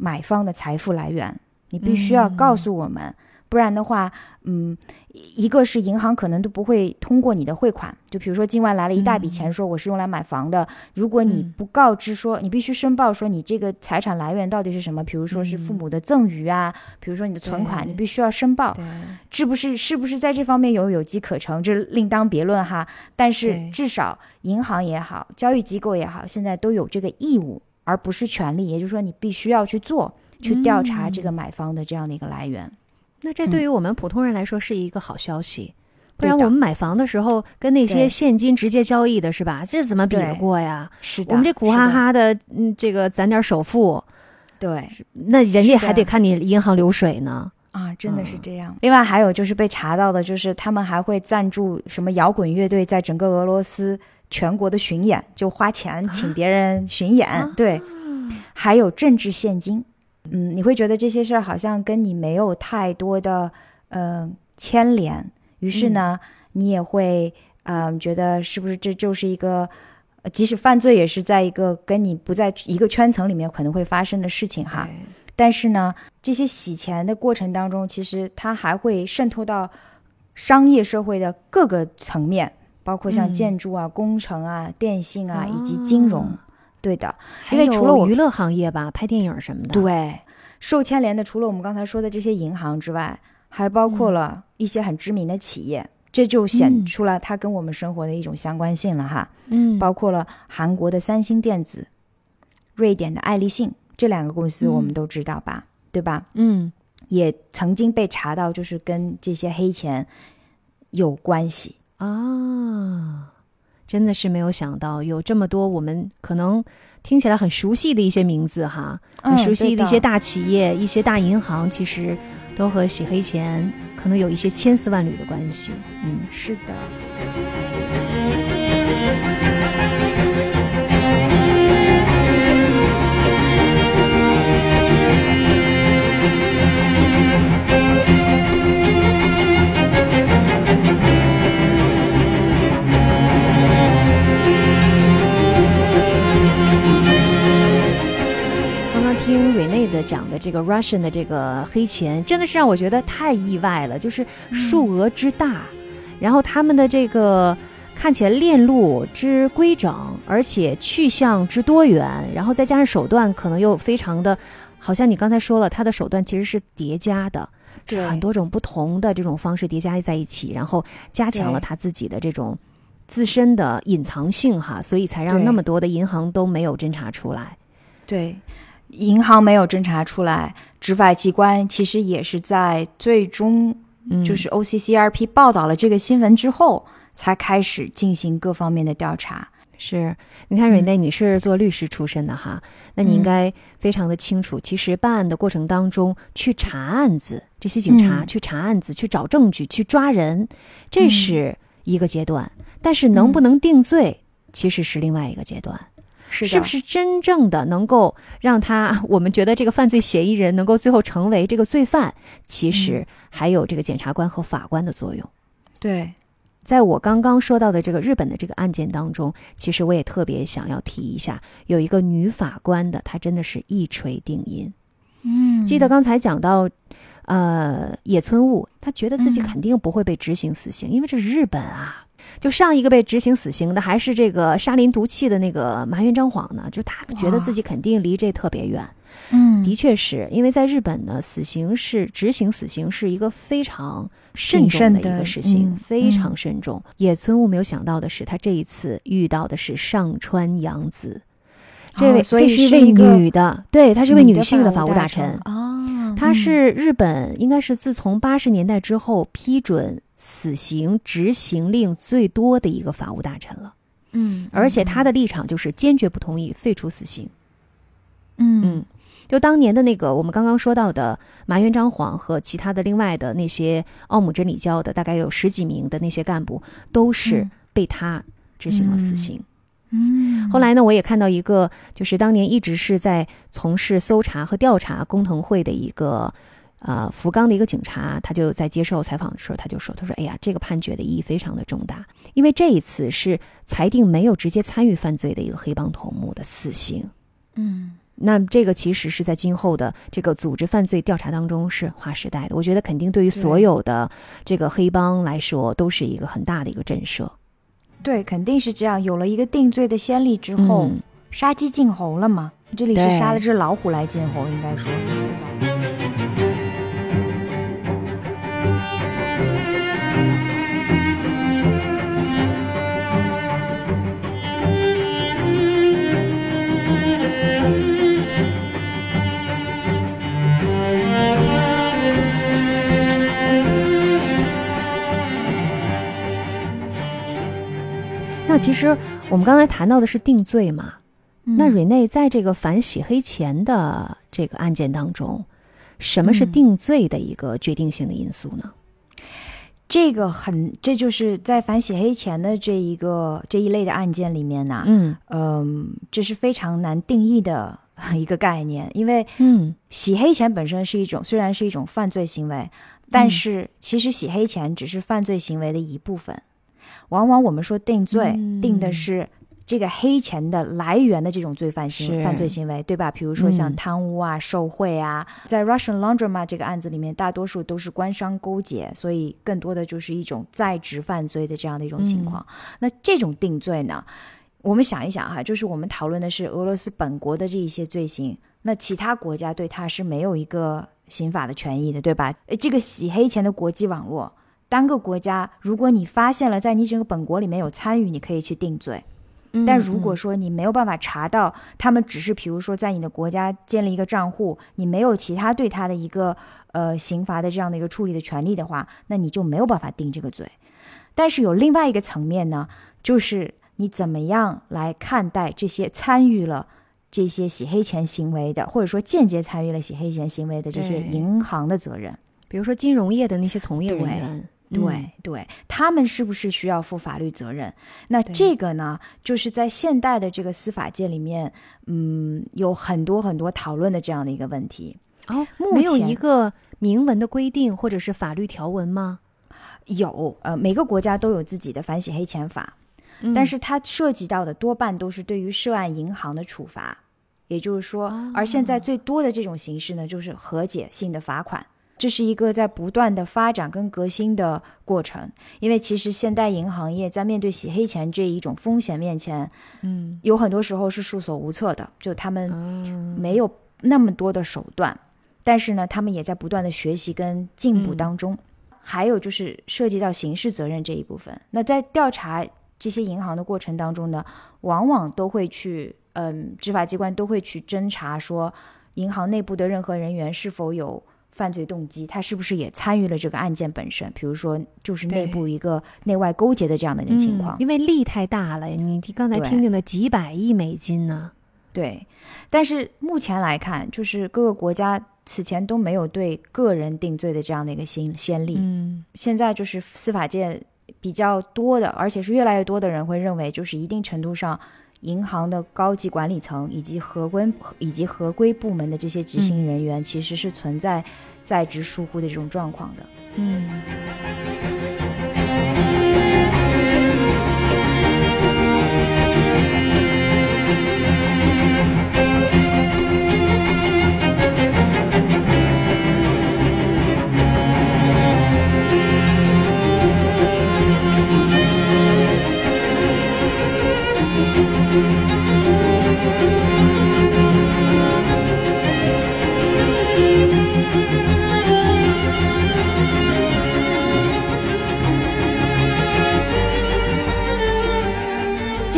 [SPEAKER 2] 买方的财富来源。你必须要告诉我们。不然的话，嗯，一个是银行可能都不会通过你的汇款。就比如说境外来了一大笔钱，说我是用来买房的。如果你不告知说，你必须申报说你这个财产来源到底是什么，比如说是父母的赠与啊，比如说你的存款，你必须要申报。是不是是不是在这方面有有机可乘，这另当别论哈。但是至少银行也好，交易机构也好，现在都有这个义务，而不是权利。也就是说，你必须要去做，去调查这个买方的这样的一个来源。
[SPEAKER 1] 那这对于我们普通人来说是一个好消息，不然我们买房的时候跟那些现金直接交易的是吧？这怎么比得过呀？
[SPEAKER 2] 是的，
[SPEAKER 1] 我们这苦哈哈的，嗯，这个攒点首付，
[SPEAKER 2] 对，
[SPEAKER 1] 那人家还得看你银行流水呢。
[SPEAKER 2] 啊，真的是这样。另外还有就是被查到的，就是他们还会赞助什么摇滚乐队在整个俄罗斯全国的巡演，就花钱请别人巡演。对，还有政治现金。嗯，你会觉得这些事儿好像跟你没有太多的呃牵连，于是呢，你也会嗯觉得是不是这就是一个，即使犯罪也是在一个跟你不在一个圈层里面可能会发生的事情哈。但是呢，这些洗钱的过程当中，其实它还会渗透到商业社会的各个层面，包括像建筑啊、工程啊、电信啊以及金融。对的，因为除了
[SPEAKER 1] 娱乐行业吧，拍电影什么的，
[SPEAKER 2] 对，受牵连的除了我们刚才说的这些银行之外，还包括了一些很知名的企业，这就显出了它跟我们生活的一种相关性了哈。
[SPEAKER 1] 嗯，
[SPEAKER 2] 包括了韩国的三星电子、瑞典的爱立信这两个公司，我们都知道吧？对吧？
[SPEAKER 1] 嗯，
[SPEAKER 2] 也曾经被查到，就是跟这些黑钱有关系
[SPEAKER 1] 啊。真的是没有想到有这么多我们可能听起来很熟悉的一些名字哈，很熟悉的一些大企业、一些大银行，其实都和洗黑钱可能有一些千丝万缕的关系。嗯，
[SPEAKER 2] 是的。
[SPEAKER 1] 听瑞内的讲的这个 Russian 的这个黑钱，真的是让我觉得太意外了，就是数额之大，然后他们的这个看起来链路之规整，而且去向之多元，然后再加上手段可能又非常的，好像你刚才说了，他的手段其实是叠加的，是很多种不同的这种方式叠加在一起，然后加强了他自己的这种自身的隐藏性哈，所以才让那么多的银行都没有侦查出来。
[SPEAKER 2] 对。银行没有侦查出来，执法机关其实也是在最终，就是 OCCRP 报道了这个新闻之后，才开始进行各方面的调查。
[SPEAKER 1] 是，你看瑞内，你是做律师出身的哈，那你应该非常的清楚，其实办案的过程当中，去查案子，这些警察去查案子，去找证据，去抓人，这是一个阶段，但是能不能定罪，其实是另外一个阶段。是不是真正的能够让他，我们觉得这个犯罪嫌疑人能够最后成为这个罪犯，其实还有这个检察官和法官的作用。
[SPEAKER 2] 对，
[SPEAKER 1] 在我刚刚说到的这个日本的这个案件当中，其实我也特别想要提一下，有一个女法官的，她真的是一锤定音。
[SPEAKER 2] 嗯
[SPEAKER 1] 记得刚才讲到，呃，野村悟，他觉得自己
[SPEAKER 2] 嗯
[SPEAKER 1] 肯定不会被执行死刑，因为这是日本啊。就上一个被执行死刑的还是这个沙林毒气的那个麻原彰晃呢，就他觉得自己肯定离这特别远。
[SPEAKER 2] 嗯
[SPEAKER 1] 的确是因为在日本呢，死刑是执行死刑是一个非常慎重的一个事情，
[SPEAKER 2] 嗯
[SPEAKER 1] 非常慎重。野村悟没有想到的是，他这一次遇到的是上川洋子，这位、
[SPEAKER 2] 哦所以
[SPEAKER 1] 这是一位女的，对，她是一位
[SPEAKER 2] 女
[SPEAKER 1] 女性的
[SPEAKER 2] 法
[SPEAKER 1] 法务大臣。
[SPEAKER 2] 哦，
[SPEAKER 1] 她是日本应该是自从八十年代之后批准死刑执行令最多的一个法务大臣了，
[SPEAKER 2] 嗯，
[SPEAKER 1] 而且他的立场就是坚决不同意废除死刑。
[SPEAKER 2] 嗯
[SPEAKER 1] 嗯，就当年的那个我们刚刚说到的麻原彰晃和其他的另外的那些奥姆真理教的大概有十几名的那些干部，都是
[SPEAKER 2] 嗯
[SPEAKER 1] 被他执行了死刑。
[SPEAKER 2] 嗯，
[SPEAKER 1] 后来呢，我也看到一个，就是当年一直是在从事搜查和调查工藤会的一个。呃，福冈的一个警察，他就在接受采访的时候，他就说：“他说，哎呀，这个判决的意义非常的重大，因为这一次是裁定没有直接参与犯罪的一个黑帮头目的死刑。
[SPEAKER 2] 嗯
[SPEAKER 1] 那这个其实是在今后的这个组织犯罪调查当中是划时代的。我觉得肯定对于所有的这个黑帮来说，都是一个很大的一个震慑。
[SPEAKER 2] 对，肯定是这样。有了一个定罪的先例之后，
[SPEAKER 1] 嗯
[SPEAKER 2] 杀鸡儆猴了嘛？这里是杀了只老虎来儆猴，应该说，对吧？
[SPEAKER 1] 其实我们刚才谈到的是定罪嘛，那
[SPEAKER 2] 嗯
[SPEAKER 1] 瑞内在这个反洗黑钱的这个案件当中，什么是
[SPEAKER 2] 嗯
[SPEAKER 1] 定罪的一个决定性的因素呢？
[SPEAKER 2] 这个很，这就是在反洗黑钱的这一个这一类的案件里面呢、
[SPEAKER 1] 嗯。
[SPEAKER 2] 嗯，这是非常难定义的 一个概念，因为
[SPEAKER 1] 嗯。
[SPEAKER 2] 洗黑钱本身是一种，虽然是一种犯罪行为，但
[SPEAKER 1] 嗯。
[SPEAKER 2] 是其实洗黑钱只是犯罪行为的一部分。往往我们说定罪，
[SPEAKER 1] 嗯
[SPEAKER 2] 定的是这个黑钱的来源的这种罪犯行
[SPEAKER 1] 是
[SPEAKER 2] 犯罪行为，对吧？比如说像
[SPEAKER 1] 嗯
[SPEAKER 2] 贪污啊、受贿啊，在 Russian Laundromat 这个案子里面，大多数都是官商勾结，所以更多的就是一种在职犯罪的这样的一种情况。那这种定罪呢？我们想一想哈，就是我们讨论的是俄罗斯本国的这一些罪行，那其他国家对他是没有一个刑法的权益的，对吧？呃，这个洗黑钱的国际网络，单个国家如果你发现了在你整个本国里面有参与，你可以去定罪。
[SPEAKER 1] 嗯
[SPEAKER 2] 但如果说你没有办法查到他们只是比如说在你的国家建立一个账户，你没有其他对他的一个呃刑罚的这样的一个处理的权利的话，那你就没有办法定这个罪。但是有另外一个层面呢，就是你怎么样来看待这些参与了这些洗黑钱行为的，或者说间接参与了洗黑钱行为的这些银行的责任？
[SPEAKER 1] 比如说金融业的那些从业人员，
[SPEAKER 2] 对、
[SPEAKER 1] 嗯
[SPEAKER 2] 对，他们是不是需要负法律责任？那这个呢，就是在现代的这个司法界里面，嗯，有很多很多讨论的这样的一个问题。
[SPEAKER 1] 哦，没有一个明文的规定或者是法律条文吗？
[SPEAKER 2] 有，呃，每个国家都有自己的反洗黑钱法，
[SPEAKER 1] 嗯
[SPEAKER 2] 但是它涉及到的多半都是对于涉案银行的处罚，也就是说，
[SPEAKER 1] 哦
[SPEAKER 2] 而现在最多的这种形式呢，就是和解性的罚款。这是一个在不断的发展跟革新的过程，因为其实现代银行业在面对洗黑钱这一种风险面前，
[SPEAKER 1] 嗯。
[SPEAKER 2] 有很多时候是束手无策的，就他们
[SPEAKER 1] 嗯
[SPEAKER 2] 没有那么多的手段，但是呢，他们也在不断的学习跟进步
[SPEAKER 1] 嗯
[SPEAKER 2] 当中。还有就是涉及到刑事责任这一部分，那在调查这些银行的过程当中呢，往往都会去，嗯，执法机关都会去侦查说，银行内部的任何人员是否有犯罪动机，他是不是也参与了这个案件本身，比如说就是内部一个内外勾结的这样的一个情况。
[SPEAKER 1] 嗯因为利太大了，你刚才听听的几百亿美金呢、
[SPEAKER 2] 对，但是目前来看，就是各个国家此前都没有对个人定罪的这样的一个先先例。
[SPEAKER 1] 嗯
[SPEAKER 2] 现在就是司法界比较多的，而且是越来越多的人会认为，就是一定程度上，银行的高级管理层以及合规以及合规部门的这些执行人员，其实是存在在职疏忽的这种状况的。
[SPEAKER 1] 嗯。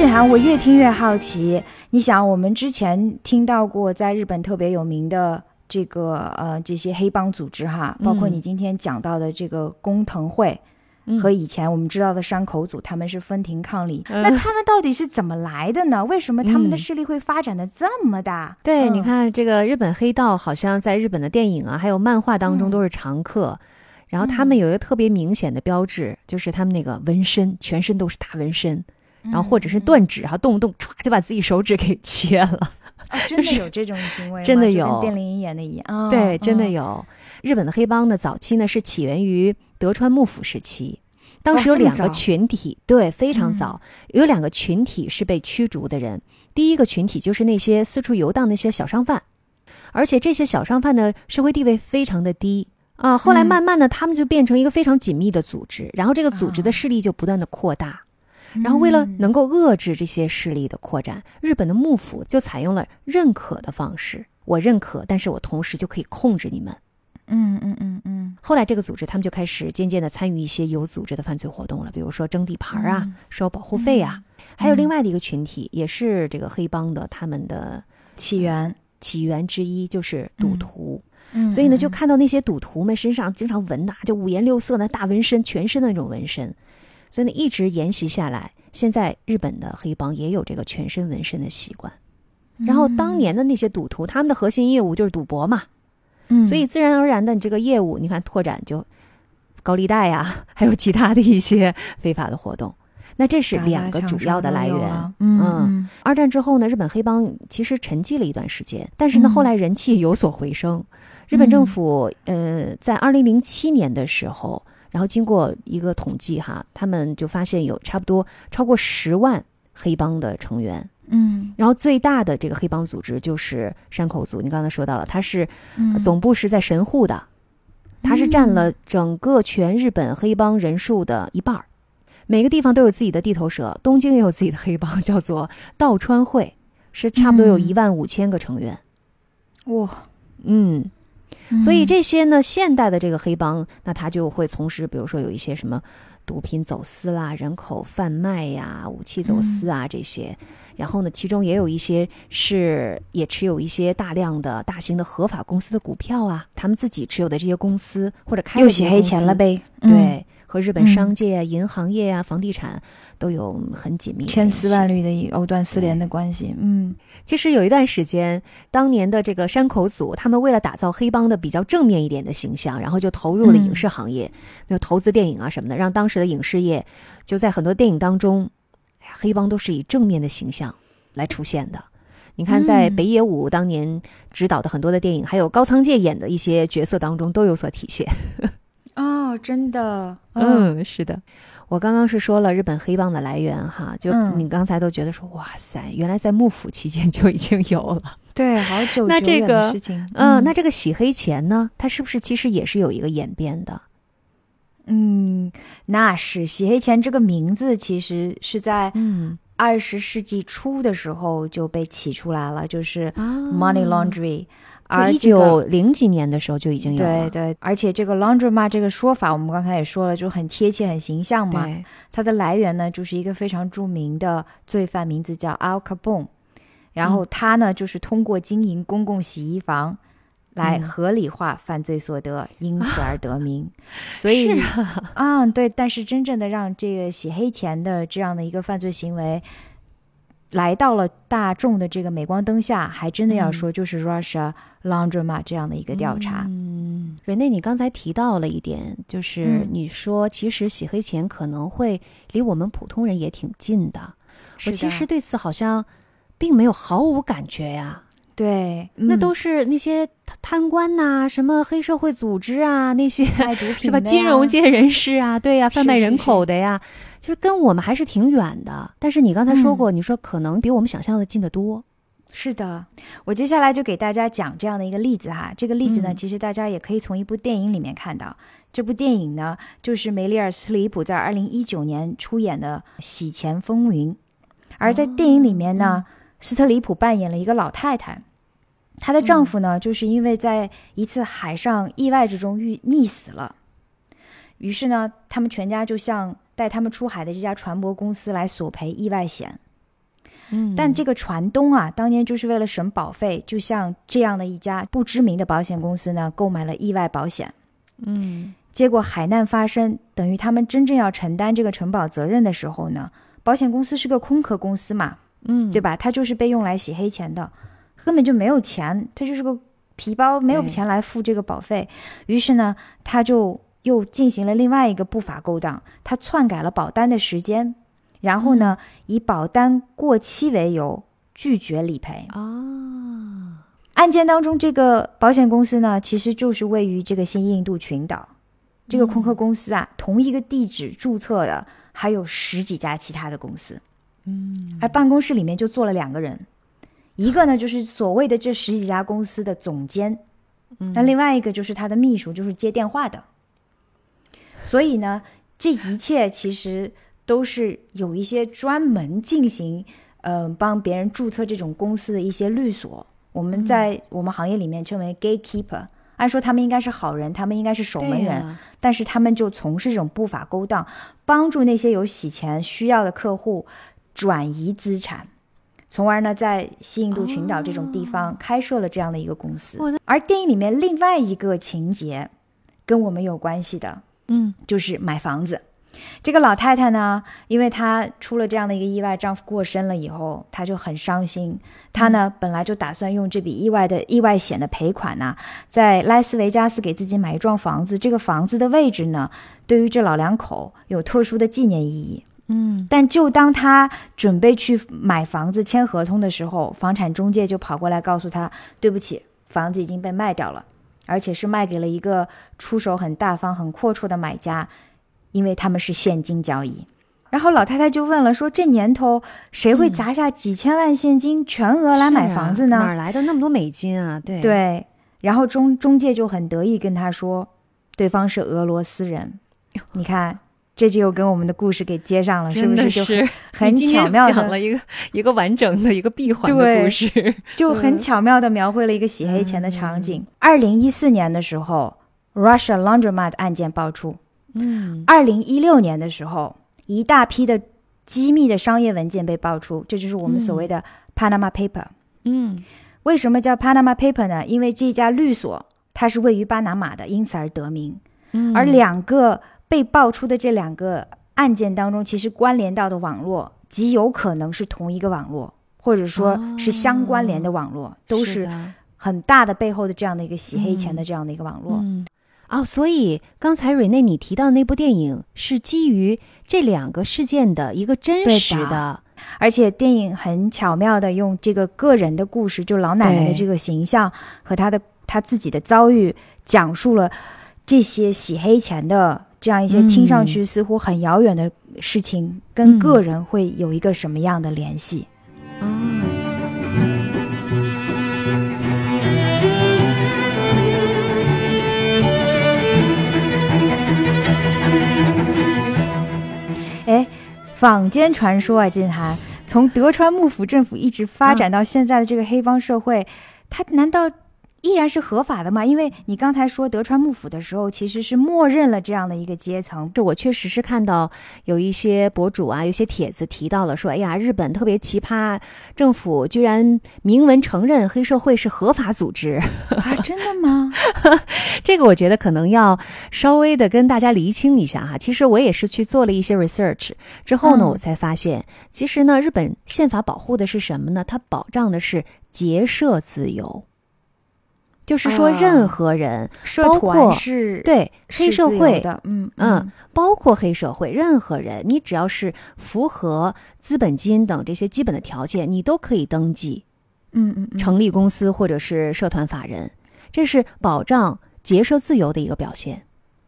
[SPEAKER 2] 我越听越好奇。你想，我们之前听到过在日本特别有名的这个呃这些黑帮组织哈，包括
[SPEAKER 1] 嗯
[SPEAKER 2] 你今天讲到的这个工藤会。
[SPEAKER 1] 嗯
[SPEAKER 2] 和以前我们知道的山口组，他们是分庭抗礼。
[SPEAKER 1] 嗯
[SPEAKER 2] 那他们到底是怎么来的呢？为什么他们的
[SPEAKER 1] 嗯
[SPEAKER 2] 势力会发展的这么大？
[SPEAKER 1] 对，
[SPEAKER 2] 嗯
[SPEAKER 1] 你看这个日本黑道，好像在日本的电影啊，还有漫画当中
[SPEAKER 2] 嗯
[SPEAKER 1] 都是常客。然后他们
[SPEAKER 2] 嗯
[SPEAKER 1] 有一个特别明显的标志，就是他们那个纹身，全身都是大纹身，然后或者是
[SPEAKER 2] 嗯
[SPEAKER 1] 断指哈，动不动歘就把自己手指给 切了。
[SPEAKER 2] 哦真的有这种行为吗，
[SPEAKER 1] 真的
[SPEAKER 2] 有跟
[SPEAKER 1] 有
[SPEAKER 2] 电影演的一样。哦
[SPEAKER 1] 对，真的
[SPEAKER 2] 嗯
[SPEAKER 1] 有。日本的黑帮呢，早期呢是起源于德川幕府时期，当时有两个群体，对，非常
[SPEAKER 2] 嗯
[SPEAKER 1] 早，有两个群体是被驱逐的人。第一个群体就是那些四处游荡那些小商贩，而且这些小商贩呢，社会地位非常的低。啊，后来
[SPEAKER 2] 嗯
[SPEAKER 1] 慢慢的，他们就变成一个非常紧密的组织，然后这个组织的
[SPEAKER 2] 啊
[SPEAKER 1] 势力就不断的扩大。然后为了
[SPEAKER 2] 嗯
[SPEAKER 1] 能够遏制这些势力的扩展，日本的幕府就采用了认可的方式。我认可，但是我同时就可以控制你们。
[SPEAKER 2] 嗯嗯嗯嗯
[SPEAKER 1] 后来这个组织他们就开始渐渐的参与一些有组织的犯罪活动了，比如说争地盘啊、
[SPEAKER 2] 嗯
[SPEAKER 1] 收保护费啊。还有另外的一个群体，也是这个黑帮的他们的
[SPEAKER 2] 起源，
[SPEAKER 1] 起源之一，就是赌徒。
[SPEAKER 2] 嗯
[SPEAKER 1] 所以呢，
[SPEAKER 2] 嗯
[SPEAKER 1] 就看到那些赌徒们身上经常纹呐，就五颜六色的大纹身，全身的那种纹身。所以呢，一直沿袭下来。现在日本的黑帮也有这个全身纹身的习惯。然后当年的那些赌徒，他们的核心业务就是赌博嘛，
[SPEAKER 2] 嗯
[SPEAKER 1] 所以自然而然的，你这个业务，你看拓展就高利贷呀、还有其他的一些非法的活动。那这是两个主要的来源。
[SPEAKER 2] 啊嗯嗯
[SPEAKER 1] 二战之后呢，日本黑帮其实沉寂了一段时间，但是呢，
[SPEAKER 2] 嗯
[SPEAKER 1] 后来人气有所回升。日本政府呃，在二零零七年的时候，然后经过一个统计哈，他们就发现有差不多超过十万黑帮的成员。
[SPEAKER 2] 嗯
[SPEAKER 1] 然后最大的这个黑帮组织就是山口组，你刚才说到了，它是
[SPEAKER 2] 嗯
[SPEAKER 1] 总部是在神户的，它是占了整个全日本黑帮人数的一半儿。每个地方都有自己的地头蛇，东京也有自己的黑帮，叫做道川会，是差不多有
[SPEAKER 2] 嗯
[SPEAKER 1] 一万五千个成员。
[SPEAKER 2] 哇，
[SPEAKER 1] 嗯，所以这些呢，现代的这个黑帮，那他就会从事，比如说有一些什么毒品走私啦、人口贩卖呀、武器走私啊这些。然后呢，其中也有一些是也持有一些大量的大型的合法公司的股票啊，他们自己持有的这些公司或者开的
[SPEAKER 2] 又洗黑钱了呗？
[SPEAKER 1] 对，和日本
[SPEAKER 2] 嗯
[SPEAKER 1] 商界啊、银行业啊、房地产都有很紧密
[SPEAKER 2] 千丝万缕的一藕断丝连的关系。嗯
[SPEAKER 1] 其实有一段时间，当年的这个山口组，他们为了打造黑帮的比较正面一点的形象，然后就投入了影视行业，就投资电影啊什么的，让当时的影视业就在很多电影当中，哎呀黑帮都是以正面的形象来出现的。你看，在
[SPEAKER 2] 嗯
[SPEAKER 1] 北野武当年执导的很多的电影，还有高仓健演的一些角色当中都有所体现。
[SPEAKER 2] 哦，真的，
[SPEAKER 1] 嗯，是的。我刚刚是说了日本黑帮的来源哈，就
[SPEAKER 2] 嗯
[SPEAKER 1] 你刚才都觉得说哇塞，原来在幕府期间 就已经有了。
[SPEAKER 2] 对，好久
[SPEAKER 1] 那这
[SPEAKER 2] 久远的
[SPEAKER 1] 个
[SPEAKER 2] 事情，
[SPEAKER 1] 嗯，那这个洗黑钱呢，它是不是其实也是有一个演变的？
[SPEAKER 2] 嗯，那是洗黑钱这个名字，其实是在
[SPEAKER 1] 嗯
[SPEAKER 2] 二十世纪初的时候就被起出来了，就是
[SPEAKER 1] 啊
[SPEAKER 2] money laundry，而这个
[SPEAKER 1] 九零几年的时候就已经有了。
[SPEAKER 2] 对对，而且这个 laundromat 这个说法，我们刚才也说了，就很贴切、很形象嘛。
[SPEAKER 1] 对，
[SPEAKER 2] 它的来源呢，就是一个非常著名的罪犯，名字叫 Al Capone。然
[SPEAKER 1] 嗯
[SPEAKER 2] 后他呢，就是通过经营公共洗衣房来
[SPEAKER 1] 嗯
[SPEAKER 2] 合理化犯罪所得，因此而得名。所以
[SPEAKER 1] 啊，
[SPEAKER 2] 啊，对，但是真正的让这个洗黑钱的这样的一个犯罪行为来到了大众的这个镁光灯下，还真的要
[SPEAKER 1] 嗯
[SPEAKER 2] 说就是 Russia Laundromat 这样的一个调查。
[SPEAKER 1] 嗯，瑞内，你刚才提到了一点，就是
[SPEAKER 2] 嗯
[SPEAKER 1] 你说其实洗黑钱可能会离我们普通人也挺近的。我其实对此好像并没有毫无感觉呀。
[SPEAKER 2] 对，
[SPEAKER 1] 那
[SPEAKER 2] 嗯
[SPEAKER 1] 都是那些贪官呐、什么黑社会组织啊，那些
[SPEAKER 2] 卖毒品
[SPEAKER 1] 是吧？金融界人士啊，对呀、贩卖人
[SPEAKER 2] 是是是
[SPEAKER 1] 口的呀，就是跟我们还是挺远的。但是你刚才说过，你说可能比我们想象的近得多。
[SPEAKER 2] 是的，我接下来就给大家讲这样的一个例子哈。这个例子呢，
[SPEAKER 1] 嗯
[SPEAKER 2] 其实大家也可以从一部电影里面看到。这部电影呢，就是梅丽尔·斯特里普在二零一九年出演的《洗钱风云》。而在电影里面呢，斯特里普扮演了一个老太太，她的丈夫呢，就是因为在一次海上意外之中遇溺死了。于是呢，他们全家就向带他们出海的这家船舶公司来索赔意外险。
[SPEAKER 1] 嗯
[SPEAKER 2] 但这个船东啊，当年就是为了省保费，就向这样的一家不知名的保险公司呢购买了意外保险。
[SPEAKER 1] 嗯
[SPEAKER 2] 结果海难发生，等于他们真正要承担这个承保责任的时候呢，保险公司是个空壳公司嘛，
[SPEAKER 1] 嗯，
[SPEAKER 2] 对吧？它就是被用来洗黑钱的，根本就没有钱，它就是个皮包，没有钱来付这个保费。于是呢，他就又进行了另外一个不法勾当，他篡改了保单的时间，然后呢，以保单过期为由拒绝理赔。
[SPEAKER 1] 哦，
[SPEAKER 2] 案件当中，这个保险公司呢，其实就是位于这个新印度群岛。这个空客公司啊，同一个地址注册的还有十几家其他的公司。
[SPEAKER 1] 嗯
[SPEAKER 2] 而办公室里面就坐了两个人，一个呢就是所谓的这十几家公司的总监，
[SPEAKER 1] 嗯
[SPEAKER 2] 那另外一个就是他的秘书，就是接电话的。所以呢，这一切其实都是有一些专门进行，呃，帮别人注册这种公司的一些律所，我们在我们行业里面称为 gatekeeper。按说他们应该是好人，他们应该是守门人，但是他们就从事这种不法勾当，帮助那些有洗钱需要的客户转移资产，从而呢，在西印度群岛这种地方开设了这样的一个公司。而电影里面另外一个情节跟我们有关系的，
[SPEAKER 1] 嗯
[SPEAKER 2] 就是买房子。这个老太太呢，因为她出了这样的一个意外，丈夫过身了以后，她就很伤心。她呢，本来就打算用这笔意外的意外险的赔款呢，在拉斯维加斯给自己买一幢房子。这个房子的位置呢，对于这老两口有特殊的纪念意义。
[SPEAKER 1] 嗯
[SPEAKER 2] 但就当她准备去买房子签合同的时候，房产中介就跑过来告诉她：“对不起，房子已经被卖掉了，而且是卖给了一个出手很大方、很阔绰的买家，因为他们是现金交易。”然后老太太就问了：“说这年头谁会
[SPEAKER 1] 嗯
[SPEAKER 2] 砸下几千万现金全额来买房子呢？”
[SPEAKER 1] 哪来的那么多美金啊？对
[SPEAKER 2] 对，然后中中介就很得意跟他说，对方是俄罗斯人。你看，这就又跟我们的故事给接上了，是不是？就很巧妙的，
[SPEAKER 1] 讲了一个一个完整的一个闭环的故事。
[SPEAKER 2] 就很巧妙的描绘了一个洗黑钱的场景。二零一四年的时候，Russia Laundromat 案件爆出；
[SPEAKER 1] 嗯
[SPEAKER 2] 二零一六年的时候，一大批的机密的商业文件被爆出，这就是我们所谓的 Panama Paper。
[SPEAKER 1] 嗯
[SPEAKER 2] 为什么叫 Panama Paper 呢？因为这家律所它是位于巴拿马的，因此而得名。
[SPEAKER 1] 嗯，
[SPEAKER 2] 而两个被爆出的这两个案件当中，其实关联到的网络极有可能是同一个网络，或者说是相关联的网络，都是很大的背后的这样的一个洗黑钱的这样的一个网络。
[SPEAKER 1] 嗯，哦，所以刚才瑞内你提到的那部电影是基于这两个事件的一个真实
[SPEAKER 2] 的而且电影很巧妙的用这个个人的故事，就老奶奶的这个形象和她的她自己的遭遇，讲述了这些洗黑钱的这样一些
[SPEAKER 1] 嗯
[SPEAKER 2] 听上去似乎很遥远的事情，跟
[SPEAKER 1] 嗯。
[SPEAKER 2] 个人会有一个什么样的联系？
[SPEAKER 1] 啊，
[SPEAKER 2] 哎，坊间传说啊，金涵，从德川幕府政府一直发展到现在的这个黑帮社会，它难道依然是合法的嘛？因为你刚才说德川幕府的时候，其实是默认了这样的一个阶层。
[SPEAKER 1] 这我确实是看到有一些博主啊，有些帖子提到了说，哎呀，日本特别奇葩，政府居然明文承认黑社会是合法组织。
[SPEAKER 2] 啊，真的吗？
[SPEAKER 1] 这个我觉得可能要稍微的跟大家厘清一下哈。其实我也是去做了一些 research 之后呢，
[SPEAKER 2] 嗯
[SPEAKER 1] 我才发现，其实呢，日本宪法保护的是什么呢？它保障的是结社自由，就是说
[SPEAKER 2] 啊
[SPEAKER 1] 任何人、
[SPEAKER 2] 社
[SPEAKER 1] 包括
[SPEAKER 2] 团是
[SPEAKER 1] 对
[SPEAKER 2] 是
[SPEAKER 1] 黑社会
[SPEAKER 2] 的，嗯
[SPEAKER 1] 嗯，包括黑社会，任何人，你只要是符合资本金等这些基本的条件，你都可以登记
[SPEAKER 2] 嗯嗯嗯，
[SPEAKER 1] 成立公司或者是社团法人，这是保障结社自由的一个表现。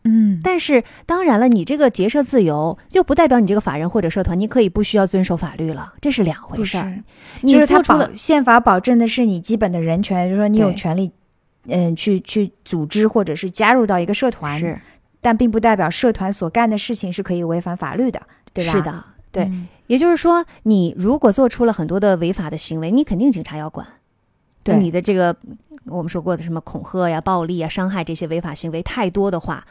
[SPEAKER 2] 嗯，
[SPEAKER 1] 但是当然了，你这个结社自由就不代表你这个法人或者社团你可以不需要遵守法律了，这是两回事儿。你
[SPEAKER 2] 就是它保宪法保证的是你基本的人权，就是说你有权利，嗯，去去组织或者是加入到一个社团，
[SPEAKER 1] 是
[SPEAKER 2] 但并不代表社团所干的事情是可以违反法律的，对吧？
[SPEAKER 1] 是，的，对。
[SPEAKER 2] 嗯
[SPEAKER 1] 也就是说，你如果做出了很多的违法的行为，你肯定警察要管。
[SPEAKER 2] 对
[SPEAKER 1] 你的这个我们说过的什么恐吓呀、暴力呀、伤害这些违法行为太多的话，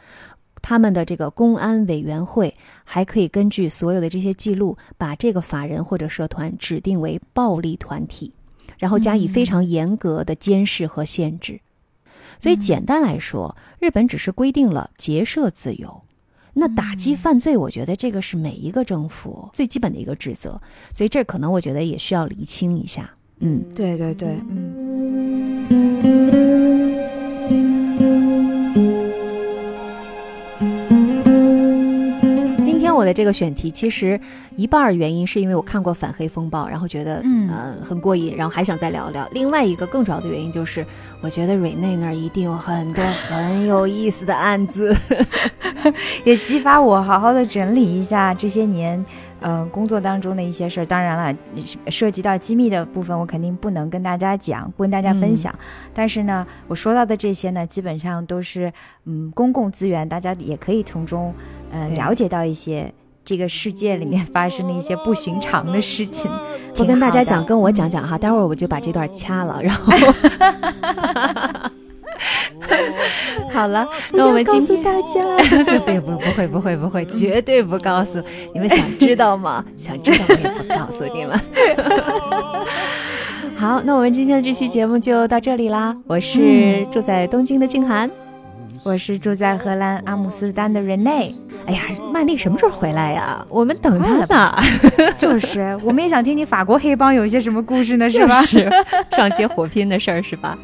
[SPEAKER 1] 他们的这个公安委员会还可以根据所有的这些记录，把这个法人或者社团指定为暴力团体，然后加以非常严格的监视和限制。所以简单来说，日本只是规定了结社自由。那打击犯罪，我觉得这个是每一个政府最基本的一个职责，所以这可能我觉得也需要厘清一下。嗯，
[SPEAKER 2] 对对对，嗯。
[SPEAKER 1] 天我的这个选题其实一半儿原因是因为我看过《反黑风暴》，然后觉得
[SPEAKER 2] 嗯
[SPEAKER 1] 呃很过瘾，然后还想再聊聊。另外一个更主要的原因就是，我觉得瑞内那儿一定有很多 很有意思的案子。
[SPEAKER 2] 也激发我好好的整理一下这些年，呃，工作当中的一些事儿。当然了，涉及到机密的部分，我肯定不能跟大家讲，不跟大家分享。但是呢，我说到的这些呢，基本上都是嗯公共资源，大家也可以从中呃了解到一些这个世界里面发生的一些不寻常的事情。
[SPEAKER 1] 不
[SPEAKER 2] 挺好的
[SPEAKER 1] 跟大家讲，跟我讲讲哈，待会儿我就把这段掐了，然后。好了，那我们今天
[SPEAKER 2] 不要告诉大家，
[SPEAKER 1] 不不不会不会不会，绝对不告诉你们。想知道吗？想知道我也不告诉你们。好，那我们今天的这期节目就到这里啦。我是住在东京的静涵。
[SPEAKER 2] 我是住在荷兰阿姆斯特丹的 Rene，
[SPEAKER 1] 哎呀，曼丽什么时候回来呀？我们等她呢。
[SPEAKER 2] 就是我们也想听听法国黑帮有一些什么故事呢，是
[SPEAKER 1] 就
[SPEAKER 2] 吧？
[SPEAKER 1] 是上街火拼的事儿是吧？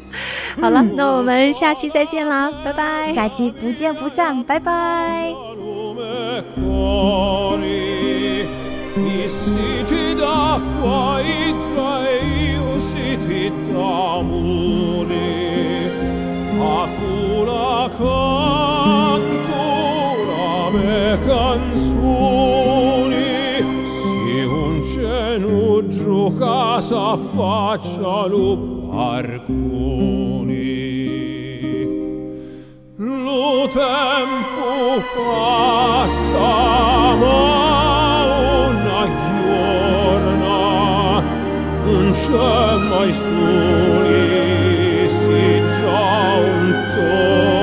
[SPEAKER 1] 好了，那我们下期再见啦，拜拜。
[SPEAKER 2] 下期不见不散，拜拜。
[SPEAKER 3] Lume cuori, i siti d'acqua, i tre io siti d'amore, Acula cantura me canzoni, si un cenuggio casa faccia luparcuni. Lo tempo passa, ma una ghiorna non c'è mai soli, sit down to